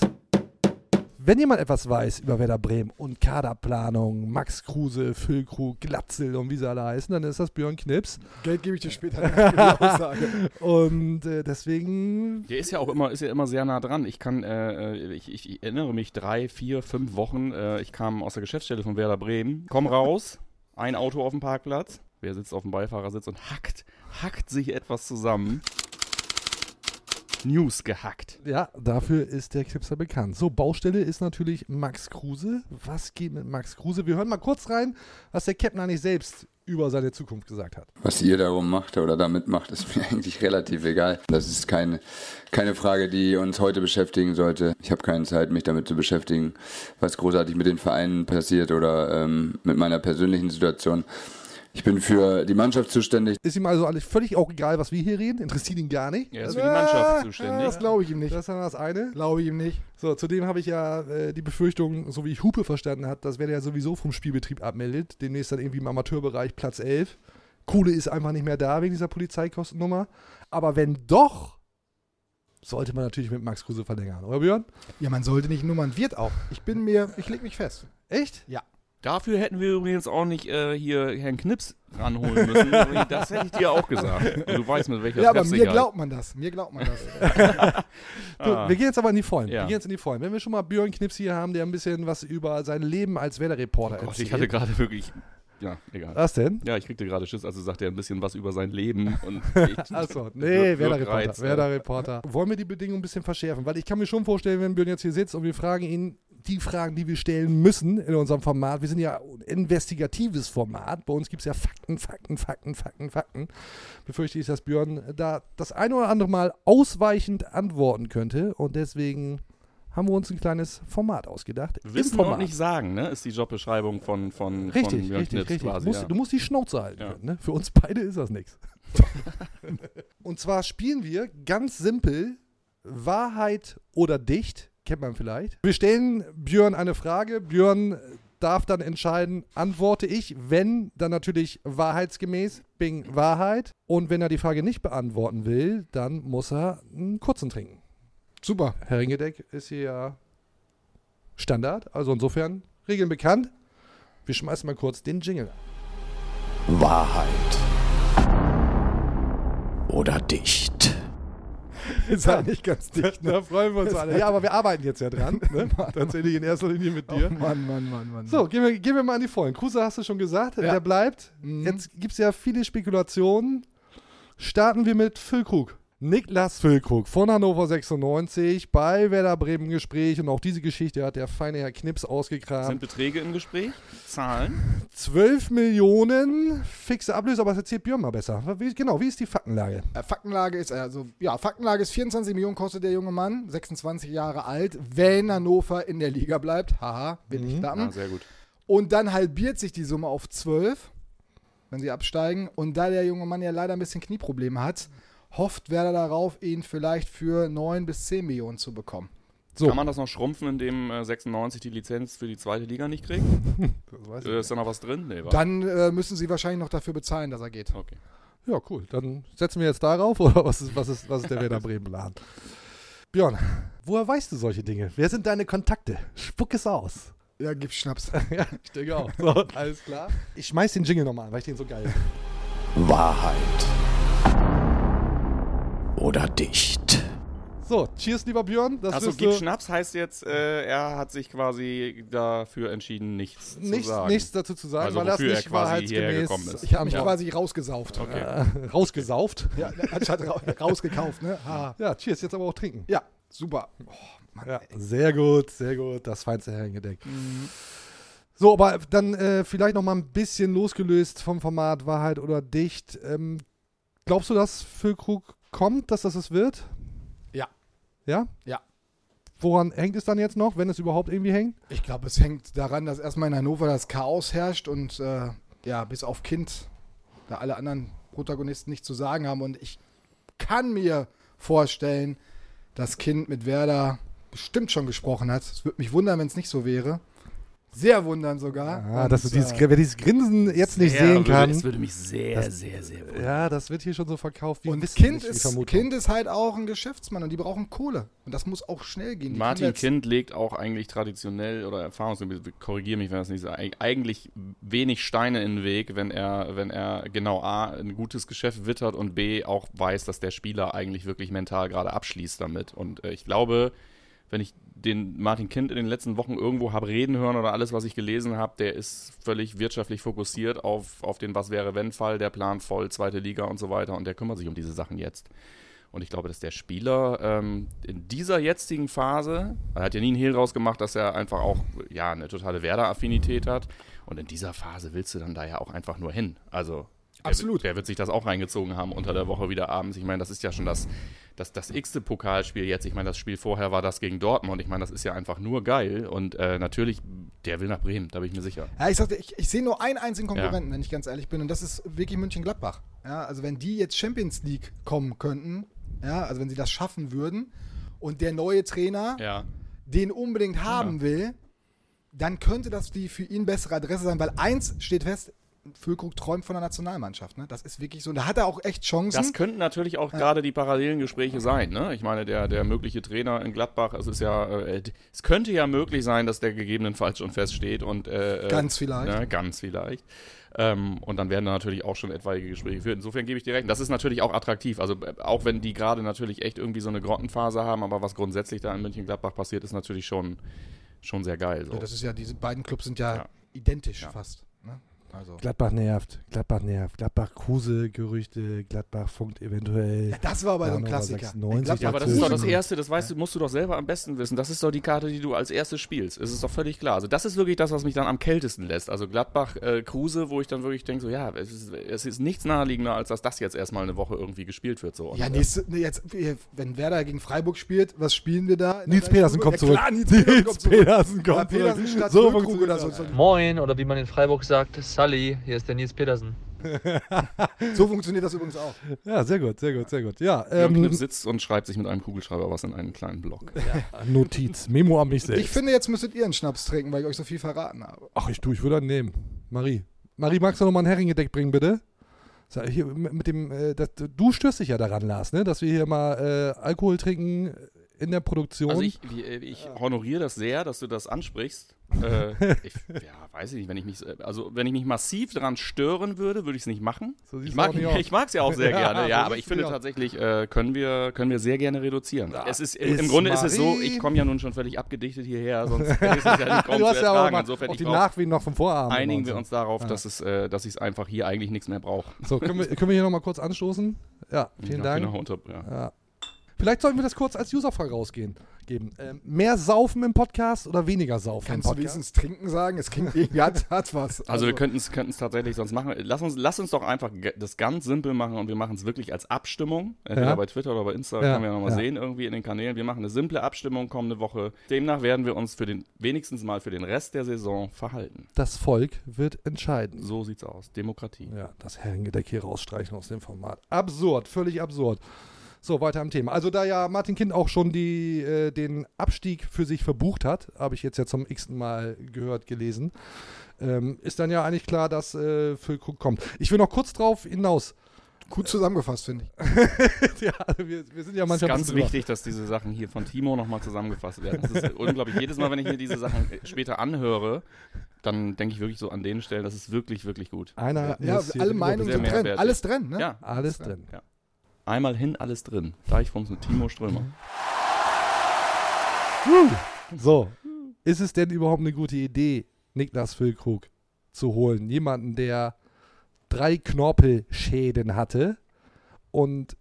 Wenn jemand etwas weiß über Werder Bremen und Kaderplanung, Max Kruse, Füllkrug, Glatzel und wie sie alle heißen, dann ist das Björn Knips. Geld gebe ich dir später nach Aussage. Und äh, deswegen Der ist ja auch immer, ist ja immer sehr nah dran. Ich kann, äh, ich, ich, ich erinnere mich drei, vier, fünf Wochen. Äh, ich kam aus der Geschäftsstelle von Werder Bremen, komm raus, ein Auto auf dem Parkplatz. Wer sitzt auf dem Beifahrersitz und hackt, hackt sich etwas zusammen. News gehackt. Ja, dafür ist der Knipser bekannt. So, Baustelle ist natürlich Max Kruse. Was geht mit Max Kruse? Wir hören mal kurz rein, was der Captain eigentlich selbst über seine Zukunft gesagt hat. Was ihr darum macht oder damit macht, ist mir eigentlich relativ egal. Das ist keine, keine Frage, die uns heute beschäftigen sollte. Ich habe keine Zeit, mich damit zu beschäftigen, was großartig mit den Vereinen passiert oder ähm, mit meiner persönlichen Situation. Ich bin für die Mannschaft zuständig. Ist ihm also eigentlich völlig auch egal, was wir hier reden? Interessiert ihn gar nicht? Er ist für die Mannschaft zuständig. Das glaube ich ihm nicht. Das ist dann das eine. Glaube ich ihm nicht. So, zudem habe ich ja äh, die Befürchtung, so wie ich Hupe verstanden habe, dass wenn er sowieso vom Spielbetrieb abmeldet, demnächst dann irgendwie im Amateurbereich Platz 11. Kohle ist einfach nicht mehr da wegen dieser Polizeikostennummer. Aber wenn doch, sollte man natürlich mit Max Kruse verlängern, oder Björn? Ja, man sollte nicht nur, man wird auch. Ich bin mir, ich leg mich fest. Echt? Ja. Dafür hätten wir übrigens auch nicht äh, hier Herrn Knips ranholen müssen. das hätte ich dir auch gesagt. Und du weißt mit welcher Ja, aber mir glaubt man das. Mir glaubt man das. So, Ah. wir gehen jetzt aber in die Vollen. Ja. Wir gehen jetzt in die Vollen. Wenn wir schon mal Björn Knips hier haben, der ein bisschen was über sein Leben als Werder-Reporter Oh Gott, erzählt. ich hatte gerade wirklich. Ja, egal. Was denn? Ja, ich kriegte gerade Schiss, also sagt er ein bisschen was über sein Leben. Und Achso, nee, Werder-Reporter. Werder-Reporter. Wollen wir die Bedingungen ein bisschen verschärfen? Weil ich kann mir schon vorstellen, wenn Björn jetzt hier sitzt und wir fragen ihn die Fragen, die wir stellen müssen in unserem Format. Wir sind ja ein investigatives Format. Bei uns gibt es ja Fakten, Fakten, Fakten, Fakten, Fakten. Befürchte ich, dass Björn da das eine oder andere Mal ausweichend antworten könnte. Und deswegen haben wir uns ein kleines Format ausgedacht. Wissen Format. und nicht sagen, ne? Ist die Jobbeschreibung von, von, von Richtig, Björn richtig, Knips richtig. quasi. Musst- ja. Du musst die Schnauze halten Ja. können. Ne? Für uns beide ist das nichts. Und zwar spielen wir ganz simpel Wahrheit oder Dicht. Kennt man vielleicht. Wir stellen Björn eine Frage. Björn darf dann entscheiden, antworte ich, wenn, dann natürlich wahrheitsgemäß, Bing, Wahrheit. Und wenn er die Frage nicht beantworten will, dann muss er einen kurzen trinken. Super. Herr Ringedeck ist hier ja Standard, also insofern Regeln bekannt. Wir schmeißen mal kurz den Jingle. Wahrheit oder dicht. Ist halt nicht ganz dicht. Ne? Da freuen wir uns alle. Ja, aber wir arbeiten jetzt ja dran. Ne? Tatsächlich in erster Linie mit dir. Oh Mann, Mann, Mann, Mann. So, gehen wir, gehen wir mal an die Vollen. Kruse hast du schon gesagt, der bleibt. Mhm. Jetzt gibt es ja viele Spekulationen. Starten wir mit Füllkrug. Niklas Füllkrug von Hannover 96 bei Werder Bremen Gespräch und auch diese Geschichte hat der feine Herr Knips Sind ausgekramt. Beträge im Gespräch? Zahlen? 12 Millionen fixe Ablöse, aber das erzählt Björn mal besser. Wie, genau, wie ist die Faktenlage? Äh, Faktenlage ist, also, ja, Faktenlage ist 24 Millionen kostet der junge Mann, 26 Jahre alt, wenn Hannover in der Liga bleibt. Haha, will ich Ah, dappen. sehr gut. Und dann halbiert sich die Summe auf 12, wenn sie absteigen. Und da der junge Mann ja leider ein bisschen Knieprobleme hat, hofft Werder darauf, ihn vielleicht für 9 bis 10 Millionen zu bekommen. So. Kann man das noch schrumpfen, indem äh, 96 die Lizenz für die zweite Liga nicht kriegt? Das weiß ich Äh, ist da noch was drin? Nee. Dann äh, müssen sie wahrscheinlich noch dafür bezahlen, dass er geht. Okay. Ja, cool. Dann setzen wir jetzt darauf oder was ist, was ist, was ist der Werder Bremen-Plan? Björn, woher weißt du solche Dinge? Wer sind deine Kontakte? Spuck es aus. Ja, gib Schnaps. ja, ich denke auch. So, alles klar. Ich schmeiß den Jingle nochmal an, weil ich den so geil finde. Wahrheit oder dicht. So, cheers, lieber Björn. Das Achso, gib Schnaps heißt jetzt, äh, er hat sich quasi dafür entschieden, nichts zu nichts, sagen. nichts dazu zu sagen, Also weil das er nicht wahrheitsgemäß ist. Ich habe mich Ja. quasi rausgesauft. Okay. äh, rausgesauft. Ja, anstatt ra rausgekauft, ne? Ha. Ja, cheers, jetzt aber auch trinken. Ja, super. Oh, Mann, Ja, sehr gut, sehr gut. Das feinste Herrengedeck. So, aber dann äh, vielleicht noch mal ein bisschen losgelöst vom Format Wahrheit oder Dicht. Ähm, glaubst du, dass Füllkrug kommt, dass das es wird? Ja. Ja? Ja. Woran hängt es dann jetzt noch, wenn es überhaupt irgendwie hängt? Ich glaube, es hängt daran, dass erstmal in Hannover das Chaos herrscht und äh, ja, bis auf Kind, da alle anderen Protagonisten nichts zu sagen haben. Und ich kann mir vorstellen, dass Kind mit Werder bestimmt schon gesprochen hat. Es würde mich wundern, wenn es nicht so wäre. Sehr wundern sogar. Ah, Und, dass du dieses, äh, wer dieses Grinsen jetzt nicht sehen kann. Es würde mich sehr, Das- sehr, sehr wundern. Ja, das wird hier schon so verkauft wie und Mist, kind nicht ist, kind ist halt auch ein Geschäftsmann und die brauchen Kohle. Und das muss auch schnell gehen. Die Martin Kind legt auch eigentlich traditionell oder erfahrungsgemäß, korrigiere mich, wenn das nicht so, eig- eigentlich wenig Steine in den Weg, wenn er, wenn er genau A, ein gutes Geschäft wittert und B, auch weiß, dass der Spieler eigentlich wirklich mental gerade abschließt damit. Und äh, ich glaube, wenn ich den Martin Kind in den letzten Wochen irgendwo habe reden hören oder alles, was ich gelesen habe, der ist völlig wirtschaftlich fokussiert auf, auf den Was-wäre-wenn-Fall, der Plan voll, zweite Liga und so weiter und der kümmert sich um diese Sachen jetzt. Und ich glaube, dass der Spieler ähm, in dieser jetzigen Phase, er hat ja nie einen Hehl rausgemacht, dass er einfach auch ja, eine totale Werder-Affinität hat. Und in dieser Phase willst du dann da ja auch einfach nur hin. Also Absolut. Wer, wer wird sich das auch reingezogen haben unter der Woche wieder abends? Ich meine, das ist ja schon das, das, das x-te Pokalspiel jetzt. Ich meine, das Spiel vorher war das gegen Dortmund. Ich meine, das ist ja einfach nur geil. Und äh, natürlich, der will nach Bremen, da bin ich mir sicher. Ja, ich sagte, ich, ich sehe nur einen einzigen Konkurrenten, wenn ich ganz ehrlich bin, und das ist wirklich München-Gladbach. Ja, also wenn die jetzt Champions League kommen könnten, ja, also wenn sie das schaffen würden und der neue Trainer Ja. den unbedingt haben will, dann könnte das die für ihn bessere Adresse sein, weil eins steht fest, Füllkrug träumt von der Nationalmannschaft. Ne? Das ist wirklich so. Und da hat er auch echt Chancen. Das könnten natürlich auch gerade die parallelen Gespräche sein. Ne? Ich meine, der, der mögliche Trainer in Gladbach, es ist ja, äh, es könnte ja möglich sein, dass der gegebenenfalls schon feststeht und äh, äh, Ganz vielleicht. Ne, ganz vielleicht. Ähm, und dann werden da natürlich auch schon etwaige Gespräche geführt. Insofern gebe ich dir recht. Das ist natürlich auch attraktiv. Also äh, auch wenn die gerade natürlich echt irgendwie so eine Grottenphase haben, aber was grundsätzlich da in München-Gladbach passiert, ist natürlich schon, schon sehr geil. So. ja, das ist ja, diese beiden Clubs sind ja, identisch fast. Ne? Also. Gladbach nervt, Gladbach nervt, Gladbach Kruse, Gerüchte, Gladbach funkt eventuell. Ja, das war aber so ein Klassiker. 96 Ja, aber das ist doch das. Erste, das weißt du, musst du doch selber am besten wissen. Das ist doch die Karte, die du als erstes spielst. Es ist doch völlig klar. Also das ist wirklich das, was mich dann am kältesten lässt. Also Gladbach, äh, Kruse, wo ich dann wirklich denke, so ja, es ist, es ist nichts naheliegender, als dass das jetzt erstmal eine Woche irgendwie gespielt wird. So. Und, Ja, äh, nächste, nee, jetzt, wenn Werder gegen Freiburg spielt, was spielen wir da? Nils Petersen kommt zurück. Nils Petersen kommt zurück. Petersen kommt Ja, Petersen zurück. statt So Füllkrug funktioniert oder so. das. Moin, oder wie man in Freiburg sagt, Sully, hier ist der Nils Petersen. So funktioniert das übrigens auch. Ja, sehr gut, sehr gut, sehr gut. Ja, Jörg ähm, Knipp sitzt und schreibt sich mit einem Kugelschreiber was in einen kleinen Block. Notiz, Memo an mich selbst. Ich finde, jetzt müsstet ihr einen Schnaps trinken, weil ich euch so viel verraten habe. Ach, ich tu, ich würde einen nehmen. Marie. Marie, magst du noch mal ein Heringedeck bringen, bitte? Hier, mit mit dem, äh, das, du störst dich ja daran, Lars, ne? Dass wir hier mal äh, Alkohol trinken in der Produktion. Also ich, äh, ich honoriere das sehr, dass du das ansprichst. äh, ich, ja, weiß ich nicht, wenn ich mich, äh, also wenn ich mich massiv daran stören würde, würde ich es nicht machen. So ich mag ich es ja auch sehr Ja, gerne, ja, aber ich finde tatsächlich, äh, können, wir, können wir sehr gerne reduzieren. es ist, im ist Grunde ist es so, Marie- ich komme ja nun schon völlig abgedichtet hierher, sonst ist es ja nicht kaum du hast ja mal Insofern, auch ich die Nachwehen noch vom Vorabend. einigen wir uns darauf, Ja. dass es, äh, dass ich es einfach hier eigentlich nichts mehr brauche. So, können wir, können wir hier noch mal kurz anstoßen? Ja, vielen Ja, Dank. genau, unter- ja. Vielleicht sollten wir das kurz als Userfrage rausgehen. Geben. Ähm, mehr Saufen im Podcast oder weniger Saufen Kannst im du Podcast? wenigstens trinken sagen? Es klingt irgendwie, hat, hat was. Also wir könnten es tatsächlich sonst machen. Lass uns, lass uns doch einfach das ganz simpel machen und wir machen es wirklich als Abstimmung. Entweder Ja. bei Twitter oder bei Insta, Ja, können wir nochmal ja. sehen, irgendwie in den Kanälen. Wir machen eine simple Abstimmung kommende Woche. Demnach werden wir uns für den, wenigstens mal für den Rest der Saison verhalten. Das Volk wird entscheiden. So sieht's aus. Demokratie. Ja, das Herrengedeck hier rausstreichen aus dem Format. Absurd, völlig absurd. So, weiter am Thema. Also da ja Martin Kind auch schon die, äh, den Abstieg für sich verbucht hat, habe ich jetzt ja zum x-ten Mal gehört, gelesen, ähm, ist dann ja eigentlich klar, dass äh, Füllkrug kommt. Ich will noch kurz drauf hinaus. Gut zusammengefasst, finde ich. ja, also wir, wir sind ja Es ist manchmal ganz wichtig, dass diese Sachen hier von Timo nochmal zusammengefasst werden. Das ist unglaublich. Jedes Mal, wenn ich mir diese Sachen äh, später anhöre, dann denke ich wirklich so an den Stellen, das ist wirklich, wirklich gut. Einer Ja, alle Meinungen sind drin. Alles drin, ne? Ja, Alles drin. Ja. Einmal hin, alles drin. Deichfums mit Timo Strömer. So, ist es denn überhaupt eine gute Idee, Niklas Füllkrug zu holen? Jemanden, der drei Knorpelschäden hatte und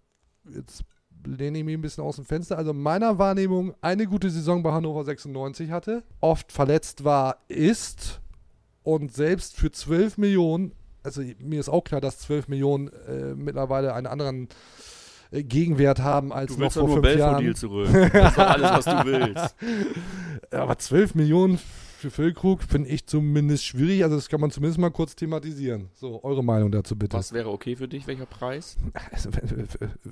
jetzt lehne ich mich ein bisschen aus dem Fenster. Also meiner Wahrnehmung eine gute Saison bei Hannover 96 hatte, oft verletzt war, ist und selbst für 12 Millionen, also mir ist auch klar, dass 12 Millionen äh, mittlerweile einen anderen Gegenwert haben als Du noch vor nur fünf Jahren. Belfodil zurück. Das ist alles, was du willst. Aber 12 Millionen für Füllkrug finde ich zumindest schwierig. Also das kann man zumindest mal kurz thematisieren. So, eure Meinung dazu bitte. Was wäre okay für dich? Welcher Preis? Also,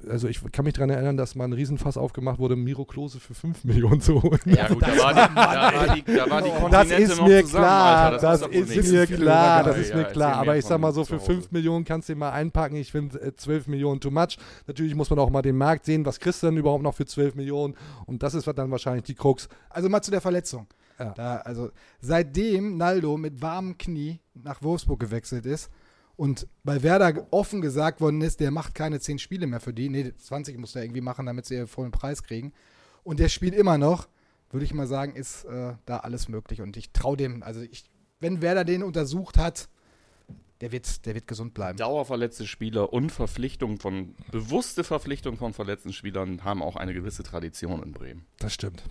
also ich kann mich daran erinnern, dass mal ein Riesenfass aufgemacht wurde, Miro Klose für 5 Millionen zu holen. Ja gut, da war die, da war die, da war die das Kontinente ist noch mir zusammen, klar, Alter. das, doch ist mir klar, das Ja, ist ja, mir erzähl klar. Aber ich sag mal so, für Hause. 5 Millionen kannst du den mal einpacken. Ich finde äh, 12 Millionen too much. Natürlich muss man auch mal den Markt sehen, was kriegst du denn überhaupt noch für 12 Millionen? Und das ist dann wahrscheinlich die Krux. Also mal zu der Verletzung. Ja. Da, also seitdem Naldo mit warmem Knie nach Wolfsburg gewechselt ist und bei Werder offen gesagt worden ist, der macht keine 10 Spiele mehr für die, nee, 20 muss der irgendwie machen, damit sie ihren vollen Preis kriegen. Und der spielt immer noch, würde ich mal sagen, ist äh, da alles möglich. Und ich traue dem, also ich, wenn Werder den untersucht hat, der wird, der wird gesund bleiben. Dauerverletzte Spieler und Verpflichtungen von, bewusste Verpflichtungen von verletzten Spielern haben auch eine gewisse Tradition in Bremen. Das stimmt.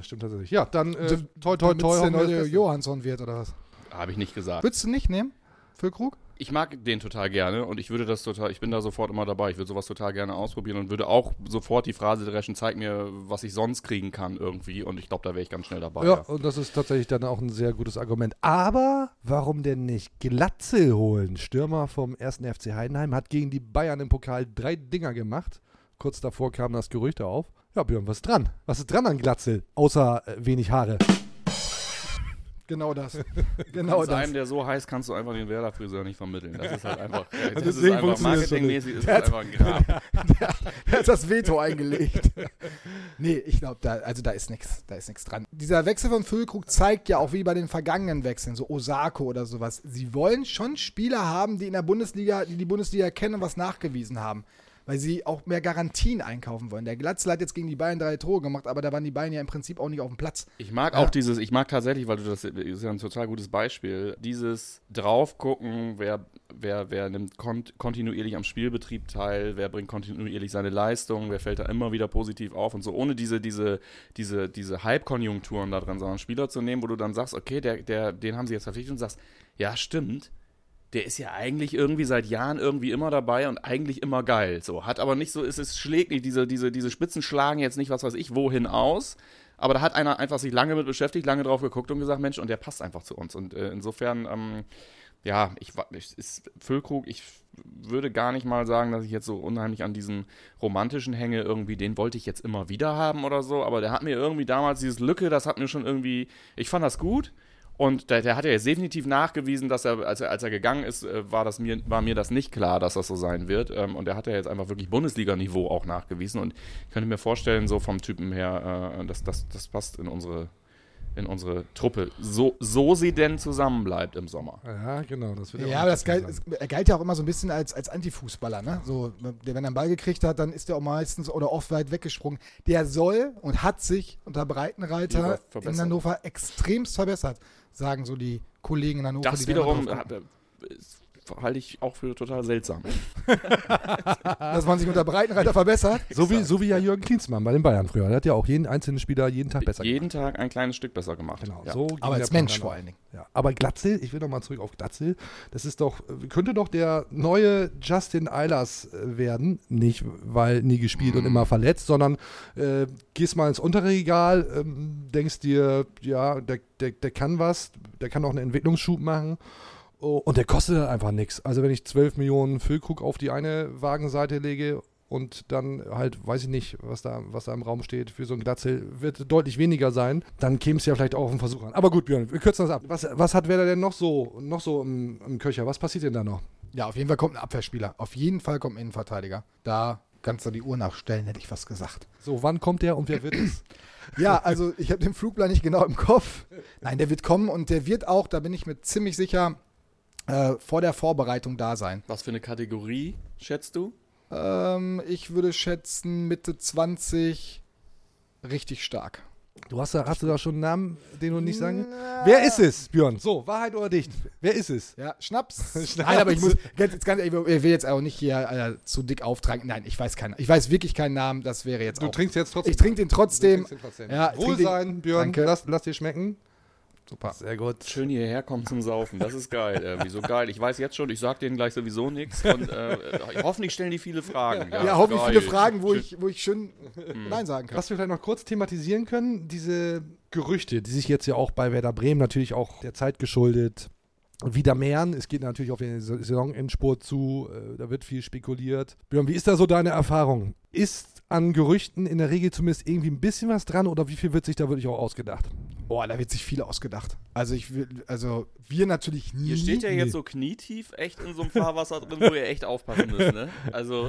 Das stimmt tatsächlich. Ja, dann äh, toi toi toi. der neue. Johansson wird, oder was? Habe ich nicht gesagt. Würdest du nicht nehmen? Füllkrug? Ich mag den total gerne und ich würde das total, ich bin da sofort immer dabei. Ich würde sowas total gerne ausprobieren und würde auch sofort die Phrase dreschen, zeig mir, was ich sonst kriegen kann irgendwie. Und ich glaube, da wäre ich ganz schnell dabei. Ja, und das ist tatsächlich dann auch ein sehr gutes Argument. Aber warum denn nicht Glatzel holen? Stürmer vom 1. FC Heidenheim hat gegen die Bayern im Pokal drei Dinger gemacht. Kurz davor kam das Gerücht auf. Ja, Björn, was ist dran? Was ist dran an Glatzel? Außer äh, wenig Haare. Genau das. Genau das. einem, der so heißt, kannst du einfach den Werder-Friseur nicht vermitteln. Das ist halt einfach, das ist einfach marketingmäßig ist Der das hat- einfach ein Grab. Der, der hat das Veto eingelegt. nee, ich glaube, da, also da ist nichts, da ist nichts dran. Dieser Wechsel von Füllkrug zeigt ja auch wie bei den vergangenen Wechseln, so Osako oder sowas. Sie wollen schon Spieler haben, die in der Bundesliga, die die Bundesliga kennen und was nachgewiesen haben. Weil sie auch mehr Garantien einkaufen wollen. Der Glatzel hat jetzt gegen die Bayern drei Tore gemacht, aber da waren die Bayern ja im Prinzip auch nicht auf dem Platz. Ich mag Ja. auch dieses, ich mag tatsächlich, weil du das ist ja ein total gutes Beispiel, dieses draufgucken, wer, wer, wer nimmt kont kontinuierlich am Spielbetrieb teil, wer bringt kontinuierlich seine Leistung, wer fällt da immer wieder positiv auf und so, ohne diese, diese, diese, diese Halbkonjunkturen da drin, sondern Spieler zu nehmen, wo du dann sagst, okay, der, der, den haben sie jetzt verpflichtet und sagst, ja, stimmt. Der ist ja eigentlich irgendwie seit Jahren irgendwie immer dabei und eigentlich immer geil. So, hat aber nicht so, es ist schlägt nicht, diese, diese, diese Spitzen schlagen jetzt nicht, was weiß ich, wohin aus. Aber da hat einer einfach sich lange mit beschäftigt, lange drauf geguckt und gesagt, Mensch, und der passt einfach zu uns. Und äh, insofern, ähm, ja, ich, ich ist Füllkrug, ich würde gar nicht mal sagen, dass ich jetzt so unheimlich an diesen romantischen hänge, irgendwie, den wollte ich jetzt immer wieder haben oder so, aber der hat mir irgendwie damals dieses Lücke, das hat mir schon irgendwie, ich fand das gut. Und der, der hat ja jetzt definitiv nachgewiesen, dass er, als er, als er gegangen ist, äh, war, das mir, war mir das nicht klar, dass das so sein wird. Ähm, und er hat ja jetzt einfach wirklich Bundesliga-Niveau auch nachgewiesen. Und ich könnte mir vorstellen, so vom Typen her, äh, dass das, das passt in unsere, in unsere Truppe. So, so sie denn zusammenbleibt im Sommer. Ja, genau. Das wird Ja, auch aber das es- er galt ja auch immer so ein bisschen als, als Antifußballer, ne? So, der, wenn er einen Ball gekriegt hat, dann ist er auch meistens oder oft weit weggesprungen. Der soll und hat sich unter Breitenreiter in. Hannover extremst verbessert, sagen so die Kollegen in Hannover. Das wiederum halte ich auch für total seltsam. Dass man sich unter Breitenreiter verbessert. So wie, so wie ja Jürgen Klinsmann bei den Bayern früher. Der hat ja auch jeden einzelnen Spieler jeden Tag besser Jeden Tag ein kleines Stück besser gemacht. Genau, Ja. so Aber als Mensch vor allen Dingen. Ja, aber Glatzel, ich will nochmal zurück auf Glatzel. Das ist doch, könnte doch der neue Justin Eilers äh, werden. Nicht, weil nie gespielt und immer verletzt, sondern äh, gehst mal ins untere Regal, ähm, denkst dir, ja, der, der, der kann was, der kann auch einen Entwicklungsschub machen. Und der kostet dann einfach nichts. Also wenn ich 12 Millionen Füllkrug auf die eine Wagenseite lege und dann halt, weiß ich nicht, was da, was da im Raum steht, für so ein Glatzel wird deutlich weniger sein, dann käme es ja vielleicht auch auf einen Versuch an. Aber gut, Björn, wir kürzen das ab. Was, was hat Werder denn noch so, noch so im, im Köcher? Was passiert denn da noch? Ja, auf jeden Fall kommt ein Abwehrspieler. Auf jeden Fall kommt ein Innenverteidiger. Da kannst du die Uhr nachstellen, hätte ich was gesagt. So, wann kommt der und wer wird es? Ja, also ich habe den Flugplan nicht genau im Kopf. Nein, der wird kommen und der wird auch, da bin ich mir ziemlich sicher, äh, vor der Vorbereitung da sein. Was für eine Kategorie schätzt du? Ähm, ich würde schätzen Mitte 20 richtig stark. Du hast da, hast du da schon einen Namen, den du nicht sagen? Wer ist es, Björn? So, Wahrheit oder Dicht? Wer ist es? Ja, Schnaps. Schnaps. Nein, aber ich muss, ganz, jetzt ganz, ich will jetzt auch nicht hier äh, zu dick auftragen. Nein, ich weiß keinen. Ich weiß wirklich keinen Namen. Das wäre jetzt Du auch. trinkst jetzt trotzdem. Ich trinke den trotzdem. Du trinkst den trotzdem. Ja, trink Wohlsein, den- Björn. Danke. Lass, lass dir schmecken. Super. Sehr gut. Schön hierher kommen zum Saufen. Das ist geil. Irgendwie so geil. Ich weiß jetzt schon, ich sag denen gleich sowieso nichts. Und äh, hoffentlich stellen die viele Fragen. Ja, hoffentlich geil. viele Fragen, wo Schön. ich, wo ich schön Nein sagen kann. Was wir vielleicht noch kurz thematisieren können, diese Gerüchte, die sich jetzt ja auch bei Werder Bremen natürlich auch der Zeit geschuldet wieder mehren. Es geht natürlich auf den Saisonendspurt zu, äh, da wird viel spekuliert. Björn, wie ist da so deine Erfahrung? Ist an Gerüchten in der Regel zumindest irgendwie ein bisschen was dran oder wie viel wird sich da wirklich auch ausgedacht? Boah, da wird sich viel ausgedacht. Also ich will, also wir natürlich nie. Ihr steht ja jetzt so knietief echt in so einem Fahrwasser drin, wo ihr echt aufpassen müsst, ne? Also.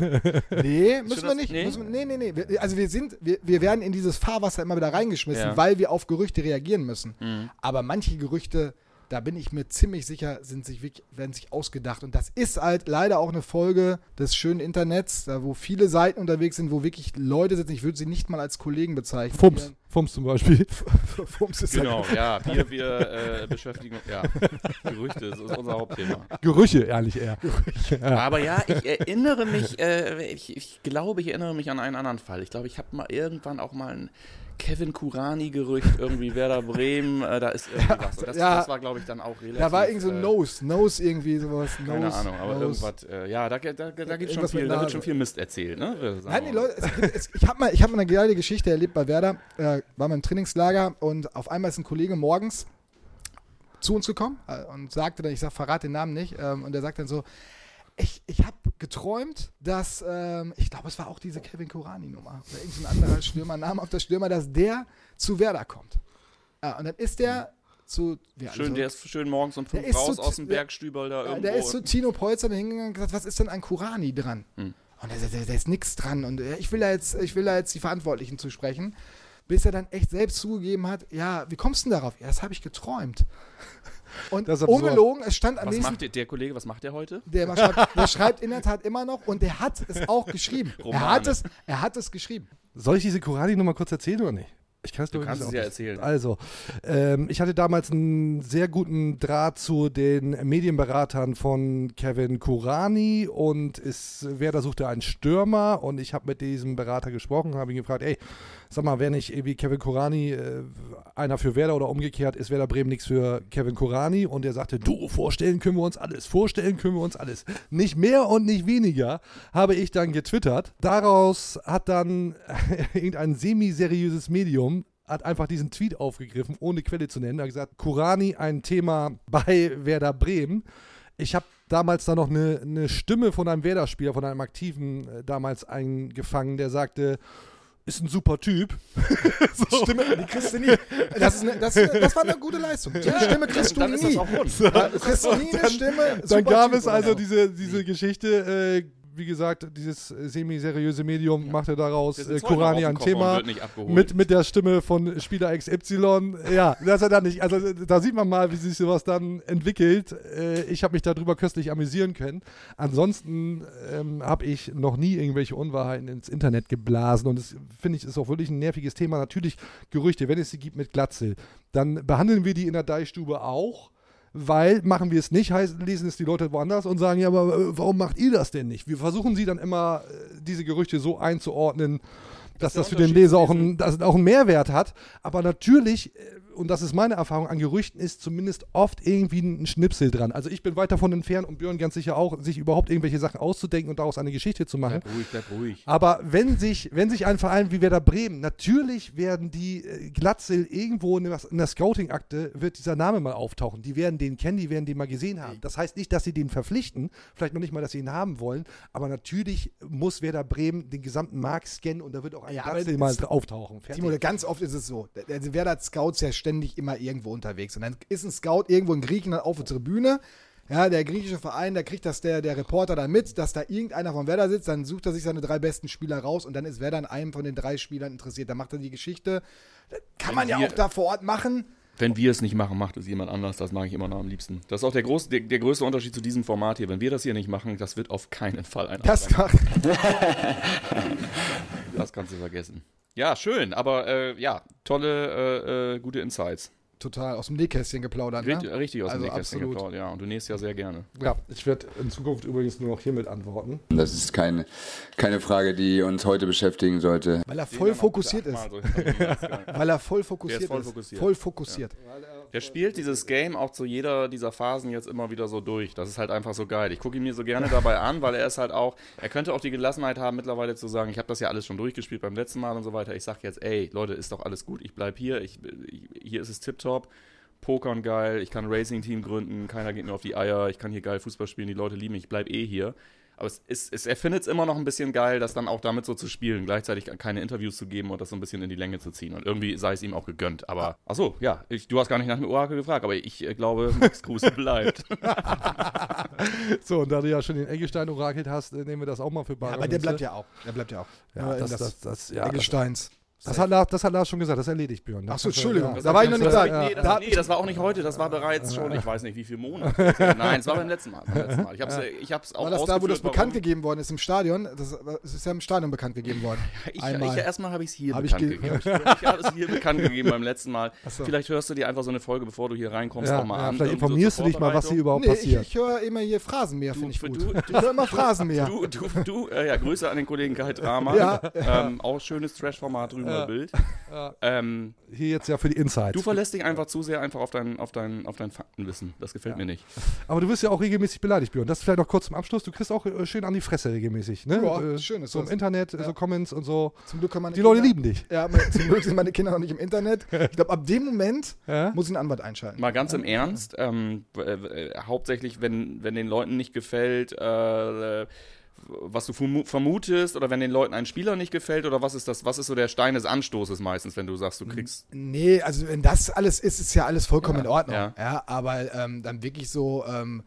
Nee, müssen wir nicht. nee? Müssen nee, nee, nee. Also wir sind, wir, wir werden in dieses Fahrwasser immer wieder reingeschmissen, Ja. weil wir auf Gerüchte reagieren müssen. Mhm. Aber manche Gerüchte, da bin ich mir ziemlich sicher, sind sich werden sich ausgedacht. Und das ist halt leider auch eine Folge des schönen Internets, da wo viele Seiten unterwegs sind, wo wirklich Leute sitzen. Ich würde sie nicht mal als Kollegen bezeichnen. Fums. Fums zum Beispiel. Fums ist Genau, ja, wir, wir äh, beschäftigen uns, ja, Gerüchte, das ist unser Hauptthema. Gerüche, ehrlich eher. Ja. Aber ja, ich erinnere mich, äh, ich, ich glaube, ich erinnere mich an einen anderen Fall. Ich glaube, ich habe mal irgendwann auch mal ein Kevin Kurani-Gerücht, irgendwie Werder Bremen, äh, da ist irgendwie was. Und Das, Ja. das war, glaube ich, dann auch relativ. Da war irgend so äh, Nose, Nose irgendwie sowas. Nose, Keine Ahnung, aber Nose. irgendwas, äh, ja, da, da, da, da, schon viel, da wird schon viel Mist erzählt, ne? Nein, die. Leute, es, gibt- es, ich habe mal, ich hab mal eine geile Geschichte erlebt bei Werder. Äh, war mal im Trainingslager und auf einmal ist ein Kollege morgens zu uns gekommen äh, und sagte dann, ich sag, verrate den Namen nicht, ähm, und er sagt dann so, ich, ich habe geträumt, dass, ähm, ich glaube, es war auch diese Kevin Kurani-Nummer oder irgendein anderer Stürmer, Name auf der Stürmer, dass der zu Werder kommt. Ja, und dann ist der zu. Ja, Schön, also- der ist schön morgens um fünf raus so- aus dem Bergstübel da irgendwo. der ist zu Tino Polzer da hingegangen und gesagt, was ist denn an Kurani dran? Hm. Und er sagt, da ist nichts dran. Und äh, ich will, da jetzt, ich will da jetzt die Verantwortlichen zu sprechen. Bis er dann echt selbst zugegeben hat, ja, wie kommst du denn darauf? Ja, das habe ich geträumt. Und ist ungelogen, es stand am was nächsten macht der, der Kollege, was macht der heute? der, schreibt, der schreibt in der Tat immer noch und der hat es auch geschrieben. Er hat es, er hat es geschrieben. Soll ich diese Kurani noch mal kurz erzählen oder nicht? Ich kann es ich, kannst nicht es ja erzählen. Also, ähm, ich hatte damals einen sehr guten Draht zu den Medienberatern von Kevin Kurani und es, Werder suchte einen Stürmer und ich habe mit diesem Berater gesprochen, habe ihn gefragt, ey, sag mal, wäre nicht irgendwie Kevin Kurani äh, einer für Werder oder umgekehrt, ist Werder Bremen nichts für Kevin Kurani? Und er sagte, du, vorstellen können wir uns alles, vorstellen können wir uns alles. Nicht mehr und nicht weniger, habe ich dann getwittert. Daraus hat dann irgendein semi-seriöses Medium hat einfach diesen Tweet aufgegriffen, ohne Quelle zu nennen. Er hat gesagt, Kurani ein Thema bei Werder Bremen. Ich habe damals da noch eine, eine Stimme von einem Werder-Spieler, von einem Aktiven äh, damals eingefangen, der sagte, ist ein super Typ. so. Stimme, die kriegst du nie. Das, ist eine, das, das war eine gute Leistung. Die Stimme kriegst du ist nie. das auch rund. Ja, Du kriegst nie eine Stimme. Dann gab Typ es also diese, diese Geschichte, äh, wie gesagt, dieses äh, semi-seriöse Medium machte daraus Wir äh, sitzen heute noch Kurani ein Thema mit, mit der Stimme von Spieler XY. Ja, das er dann nicht. Also äh, da sieht man mal, wie sich sowas dann entwickelt. Äh, ich habe mich darüber köstlich amüsieren können. Ansonsten ähm, habe ich noch nie irgendwelche Unwahrheiten ins Internet geblasen und das finde ich ist auch wirklich ein nerviges Thema. Natürlich Gerüchte, wenn es sie gibt mit Glatzel, dann behandeln wir die in der Deichstube auch. Weil machen wir es nicht, heißt, lesen es die Leute woanders und sagen, ja, aber äh, warum macht ihr das denn nicht? Wir versuchen sie dann immer, äh, diese Gerüchte so einzuordnen, dass der das für den Leser auch, ein, auch einen Mehrwert hat. Aber natürlich, äh, und das ist meine Erfahrung, an Gerüchten ist zumindest oft irgendwie ein Schnipsel dran. Also ich bin weit davon entfernt und Björn ganz sicher auch, sich überhaupt irgendwelche Sachen auszudenken und daraus eine Geschichte zu machen. Bleib ruhig, bleib ruhig. Aber wenn sich, wenn sich ein Verein wie Werder Bremen, natürlich werden die äh, Glatzel irgendwo in der, in der Scouting-Akte, wird dieser Name mal auftauchen. Die werden den kennen, die werden den mal gesehen haben. Das heißt nicht, dass sie den verpflichten, vielleicht noch nicht mal, dass sie ihn haben wollen, aber natürlich muss Werder Bremen den gesamten Markt scannen und da wird auch ein Ja, Glatzel mal auftauchen. Fertig. Timo, ganz oft ist es so. Der, der Werder hat Scouts ja ständig immer irgendwo unterwegs. Und dann ist ein Scout irgendwo in Griechenland auf der Tribüne. Ja, der griechische Verein, da kriegt das der, der Reporter dann mit, dass da irgendeiner von Werder sitzt, dann sucht er sich seine drei besten Spieler raus und dann ist Werder an einem von den drei Spielern interessiert. Dann macht er die Geschichte. Das kann Wenn man ja wir- auch da vor Ort machen. Wenn wir es nicht machen, macht es jemand anders. Das mag ich immer noch am liebsten. Das ist auch der, groß, der, der größte Unterschied zu diesem Format hier. Wenn wir das hier nicht machen, das wird auf keinen Fall ein Das macht, Das kannst du vergessen. Ja, schön, aber äh, ja, tolle, äh, äh, gute Insights. total aus dem Nähkästchen geplaudert. Richtig, ne? richtig aus also dem Nähkästchen absolut. geplaudert, ja. Und du nähst ja sehr gerne. Ja, ich werde in Zukunft übrigens nur noch hiermit antworten. Das ist keine, keine Frage, die uns heute beschäftigen sollte. Weil er voll fokussiert ist. So. Weil er voll fokussiert ist voll ist. fokussiert. Voll fokussiert. Der spielt dieses Game auch zu jeder dieser Phasen jetzt immer wieder so durch. Das ist halt einfach so geil. Ich gucke ihn mir so gerne dabei an, weil er ist halt auch, er könnte auch die Gelassenheit haben, mittlerweile zu sagen, ich habe das ja alles schon durchgespielt beim letzten Mal und so weiter. Ich sage jetzt, ey, Leute, ist doch alles gut, ich bleib hier, ich, ich, hier ist es tipptopp. Pokern geil, ich kann ein Racing-Team gründen, keiner geht mir auf die Eier, ich kann hier geil Fußball spielen, die Leute lieben mich, ich bleib eh hier. Aber es ist, es, er findet es immer noch ein bisschen geil, das dann auch damit so zu spielen, gleichzeitig keine Interviews zu geben und das so ein bisschen in die Länge zu ziehen. Und irgendwie sei es ihm auch gegönnt. Aber, achso, ja, ich, du hast gar nicht nach dem Orakel gefragt, aber ich äh, glaube, Max Kruse bleibt. So, und da du ja schon den Eggestein orakelt hast, äh, nehmen wir das auch mal für bare Ja, aber der bleibt ja auch. Der bleibt ja auch. Ja, in das- das- das- ja, Eggesteins. Das hat, Lars, das hat Lars schon gesagt, das erledigt, Björn. Das Ach so, kannst du- Entschuldigung. ja. Da war ich noch nicht da. Nee, das, Da- nee, das war auch nicht heute, das war bereits schon, ich weiß nicht wie viele Monate. Nein, es war beim letzten Mal. Beim letzten Mal. Ich habe es ich hab's auch War das da, wo das bekannt warum. gegeben worden ist im Stadion? Das, es ist ja im Stadion bekannt gegeben worden. Ich, ich, erstmal habe ich es hier Hab ich bekannt ge- gegeben. Ich, ich habe es hier bekannt gegeben beim letzten Mal. So. Vielleicht hörst du dir einfach so eine Folge, bevor du hier reinkommst, Ja, auch mal ja, an. vielleicht informierst du dich mal, was hier überhaupt Nee, ich, passiert. ich höre immer hier Phrasenmäher, finde ich gut. du- ich höre immer Phrasenmäher. Du, du, äh, ja, Grüße an den Kollegen Kai Drama. Ähm, auch schönes Trash-Format drüben Ja. im Bild. Ja. Ähm, Hier jetzt ja für die Insights. du verlässt dich einfach zu sehr einfach auf dein, auf dein, auf dein Faktenwissen. Das gefällt mir nicht. Aber du wirst ja auch regelmäßig beleidigt, Björn. Das vielleicht noch kurz zum Abschluss. Du kriegst auch äh, schön an die Fresse regelmäßig. Ne? Ja, äh, schön ist So im das. Internet, äh, so Comments und so. Zum Glück kann meine Die Leute Kinder- lieben dich. Ja, zum Glück sind meine Kinder noch nicht im Internet. Ich glaube, ab dem Moment Ja? muss ich einen Anwalt einschalten. Mal ganz im Ernst, ähm, äh, äh, hauptsächlich, wenn, wenn den Leuten nicht gefällt, äh, was du vermu- vermutest, oder wenn den Leuten ein Spieler nicht gefällt, oder was ist das, was ist so der Stein des Anstoßes meistens, wenn du sagst, du kriegst. Nee, also wenn das alles ist, ist ja alles vollkommen Ja, in Ordnung. ja. Ja, aber ähm, dann wirklich so, ähm,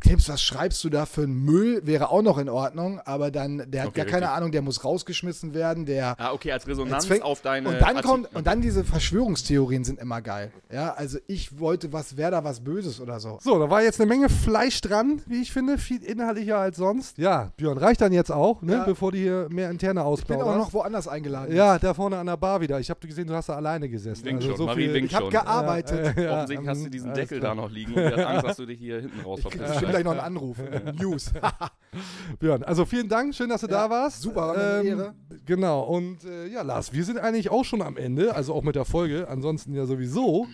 Knips, was schreibst du da für einen Müll? Wäre auch noch in Ordnung, aber dann, der hat Okay, ja keine richtig. Ahnung, der muss rausgeschmissen werden, der. Ah, okay, als Resonanz fängt- auf deine. und dann Artikel- kommt und dann diese Verschwörungstheorien sind immer geil. Ja, also ich wollte was, wäre da was Böses oder so. So, da war jetzt eine Menge Fleisch dran, wie ich finde. Viel inhaltlicher als sonst. Ja, Björn, reicht dann jetzt auch, ne? Ja. bevor die hier mehr interne Ich bin auch noch woanders eingeladen. Ja, da vorne an der Bar wieder. Ich habe gesehen, du hast da alleine gesessen. Winkt Also schon, so Marie viel- winkt ich habe gearbeitet. Ja, ja, Offensichtlich hast du diesen Deckel klar. da noch liegen und der hat Angst, dass du dich hier hinten raus verpisst. Bestimmt gleich noch einen Anruf. News. Björn, also vielen Dank, schön, dass du Ja, da warst. super, war eine Ehre. Genau, und äh, ja, Lars, wir sind eigentlich auch schon am Ende, also auch mit der Folge, ansonsten ja sowieso.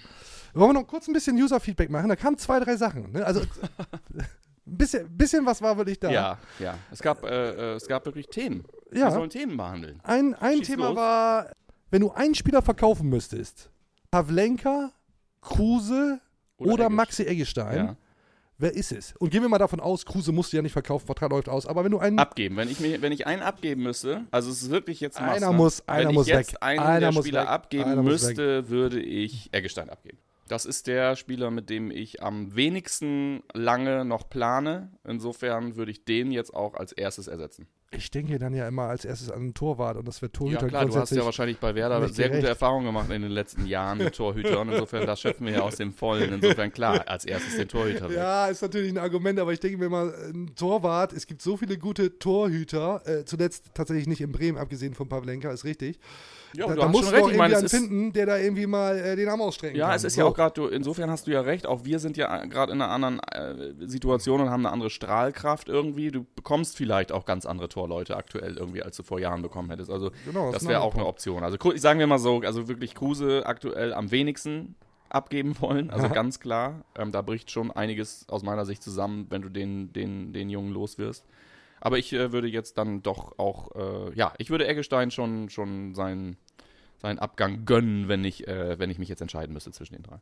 Wollen wir noch kurz ein bisschen User-Feedback machen? Da kamen zwei, drei Sachen. Ne? Also ein bisschen, bisschen was war wirklich da. Ja, ja. Es gab, äh, äh, es gab wirklich Themen. Ja. Wir sollen Themen behandeln. Ein, ein Schieß Thema los. war, wenn du einen Spieler verkaufen müsstest, Pavlenka, Kruse Oder oder, Eggestein. Maxi Eggestein, Ja. Wer ist es? Und gehen wir mal davon aus, Kruse musst du ja nicht verkaufen, Vertrag läuft aus, aber wenn du einen Abgeben. Wenn ich, mir, wenn ich einen abgeben müsste, also es ist wirklich jetzt Einer Master. muss- wenn einer ich muss jetzt weg. einen Einer der muss Spieler weg. abgeben Einer muss müsste, würde ich Eggestein abgeben. Das ist der Spieler, mit dem ich am wenigsten lange noch plane. Insofern würde ich den jetzt auch als erstes ersetzen. Ich denke dann ja immer als erstes an einen Torwart und das wird Torhüter Ja klar, du hast ja wahrscheinlich bei Werder sehr gute. Erfahrungen gemacht in den letzten Jahren mit Torhütern. Insofern, das schöpfen wir ja aus dem Vollen. Insofern klar, als erstes den Torhüter. weg. Ja, ist natürlich ein Argument, aber ich denke mir mal, ein Torwart, es gibt so viele gute Torhüter, äh, zuletzt tatsächlich nicht in Bremen, abgesehen von Pavlenka, ist richtig. Ja, da du da es einen ist- finden, der da irgendwie mal äh, den Arm ausstrecken Ja, kann. es ist So. ja auch gerade, insofern hast du ja recht, auch wir sind ja gerade in einer anderen äh, Situation und haben eine andere Strahlkraft irgendwie. Du bekommst vielleicht auch ganz andere Torleute aktuell irgendwie, als du vor Jahren bekommen hättest. Also Genau, das das wäre auch eine. Option. Also sagen wir mal so, also wirklich Kruse aktuell am wenigsten abgeben wollen, also Aha. ganz klar. Ähm, da bricht schon einiges aus meiner Sicht zusammen, wenn du den, den, den Jungen los wirst. Aber ich äh, würde jetzt dann doch auch, äh, ja, ich würde Eggestein schon, schon seinen, seinen Abgang gönnen, wenn ich, äh, wenn ich mich jetzt entscheiden müsste zwischen den drei.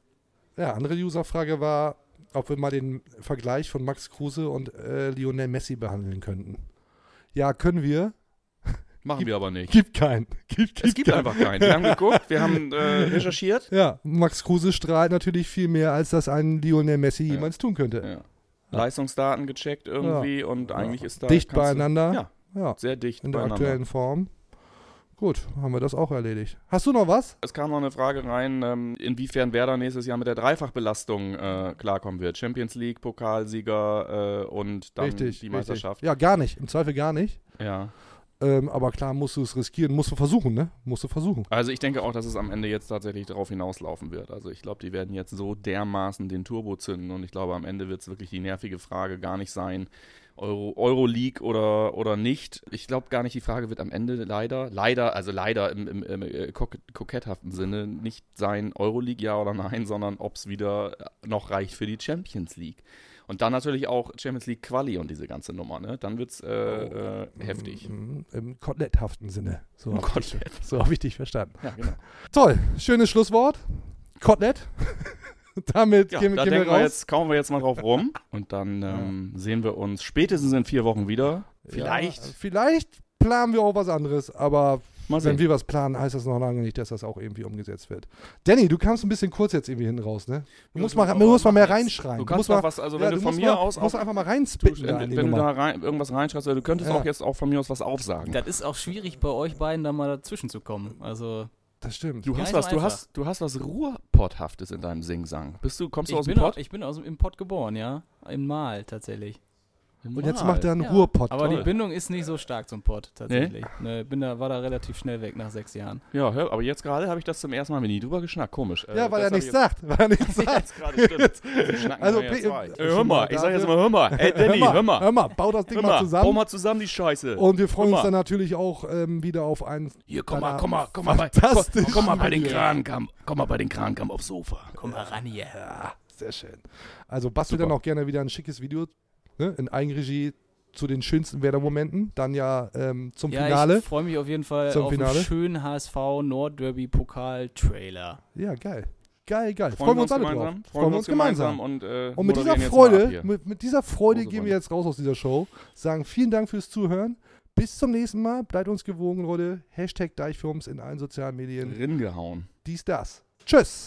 Ja, andere Userfrage war, ob wir mal den Vergleich von Max Kruse und äh, Lionel Messi behandeln könnten. Ja, können wir. Machen wir aber nicht. Gibt keinen. Gibt, Es gibt einfach keinen. Wir haben geguckt, wir haben äh, recherchiert. Ja, Max Kruse strahlt natürlich viel mehr, als das ein Lionel Messi jemals tun könnte. Ja. Leistungsdaten gecheckt irgendwie und eigentlich ist da. Dicht kannst du- beieinander. Ja, Ja, sehr dicht in der beieinander. aktuellen Form. Gut, haben wir das auch erledigt. Hast du noch was? Es kam noch eine Frage rein, ähm, inwiefern Werder nächstes Jahr mit der Dreifachbelastung äh, klarkommen wird. Champions League, Pokalsieger äh, und dann richtig. die Meisterschaft. Richtig. Ja, gar nicht. Im Zweifel gar nicht. Ja. Ähm, aber klar musst du es riskieren. Musst du versuchen, ne? Musst du versuchen. Also ich denke auch, dass es am Ende jetzt tatsächlich darauf hinauslaufen wird. Also ich glaube, die werden jetzt so dermaßen den Turbo zünden und ich glaube, am Ende wird es wirklich die nervige Frage gar nicht sein, Euro, Euroleague oder, oder nicht. Ich glaube gar nicht, die Frage wird am Ende leider, leider, also leider im, im, im äh, kok koketthaften Sinne nicht sein Euroleague ja oder nein, sondern ob es wieder noch reicht für die Champions League. Und dann natürlich auch Champions League Quali und diese ganze Nummer, ne? Dann wird es äh, äh, heftig. Mhm, Im koteletthaften Sinne. So habe ich, so hab ich dich verstanden. Ja, genau. Toll, schönes Schlusswort. Kotelett. Damit Ja, gehen, da gehen wir raus. wir jetzt, kauen wir jetzt mal drauf rum und dann ähm, sehen wir uns spätestens in vier Wochen wieder. Vielleicht. Ja, vielleicht planen wir auch was anderes, aber wenn wir was planen, heißt das noch lange nicht, dass das auch irgendwie umgesetzt wird. Danny, du kamst ein bisschen kurz jetzt irgendwie hinten raus, ne? Du musst mal, du du musst mal mehr reinschreien. Du kannst musst doch mal, was, also ja, wenn du von musst mir mal, aus musst auch- einfach mal Du, reinspitten. da wenn wenn du da rein, irgendwas reinschreibst, also du könntest Ja. auch jetzt auch von mir aus was aufsagen. Das ist auch schwierig bei euch beiden da mal dazwischen zu kommen. Also Das stimmt. Du Gar hast was, so du hast, du hast was Ruhrpotthaftes in deinem Singsang. Bist du, kommst du Ich aus dem Pott? auch, ich bin aus, dem- im Pott geboren, ja. Im Mal tatsächlich. Und jetzt macht er einen Ja, Ruhrpott. Aber die Toll. Bindung ist nicht so stark zum Pott, tatsächlich. Ne, bin da, war da relativ schnell weg nach sechs Jahren. Ja, hör, aber jetzt gerade habe ich das zum ersten Mal mit nie drüber geschnackt. Komisch. Äh, Ja, weil das er nichts ich sagt. Weil er nichts sagt. Also, ja äh, Äh, hör mal, ich sag jetzt mal, hör mal. Ey, Danny, hör, mal, hör mal. hör mal, bau das Ding Hör mal mal, zusammen. bau mal zusammen die Scheiße. Und wir freuen uns dann natürlich auch ähm, wieder auf einen. Hier, komm mal, komm mal, komm mal, bei, komm, komm mal bei den Videos. Krankamp, komm mal bei den Krankamp aufs Sofa. Komm mal ran hier. Ja, sehr schön. Also bastel Super. dann auch gerne wieder ein schickes Video ne, in Eigenregie zu den schönsten Werder-Momenten. Dann ja ähm, zum Ja, Finale. ich freue mich auf jeden Fall Zum auf Finale. einen schönen HSV Nordderby-Pokal-Trailer. Ja, geil. Geil, geil. Freuen wir uns alle gemeinsam, drauf. freuen wir uns gemeinsam und, äh, und mit dieser Freude, mit, mit dieser Freude Große gehen wir jetzt raus aus dieser Show. Sagen vielen Dank fürs Zuhören. Bis zum nächsten Mal. Bleibt uns gewogen, Leute. Hashtag Deichfirms in allen sozialen Medien. Ringehauen. Dies, das. Tschüss.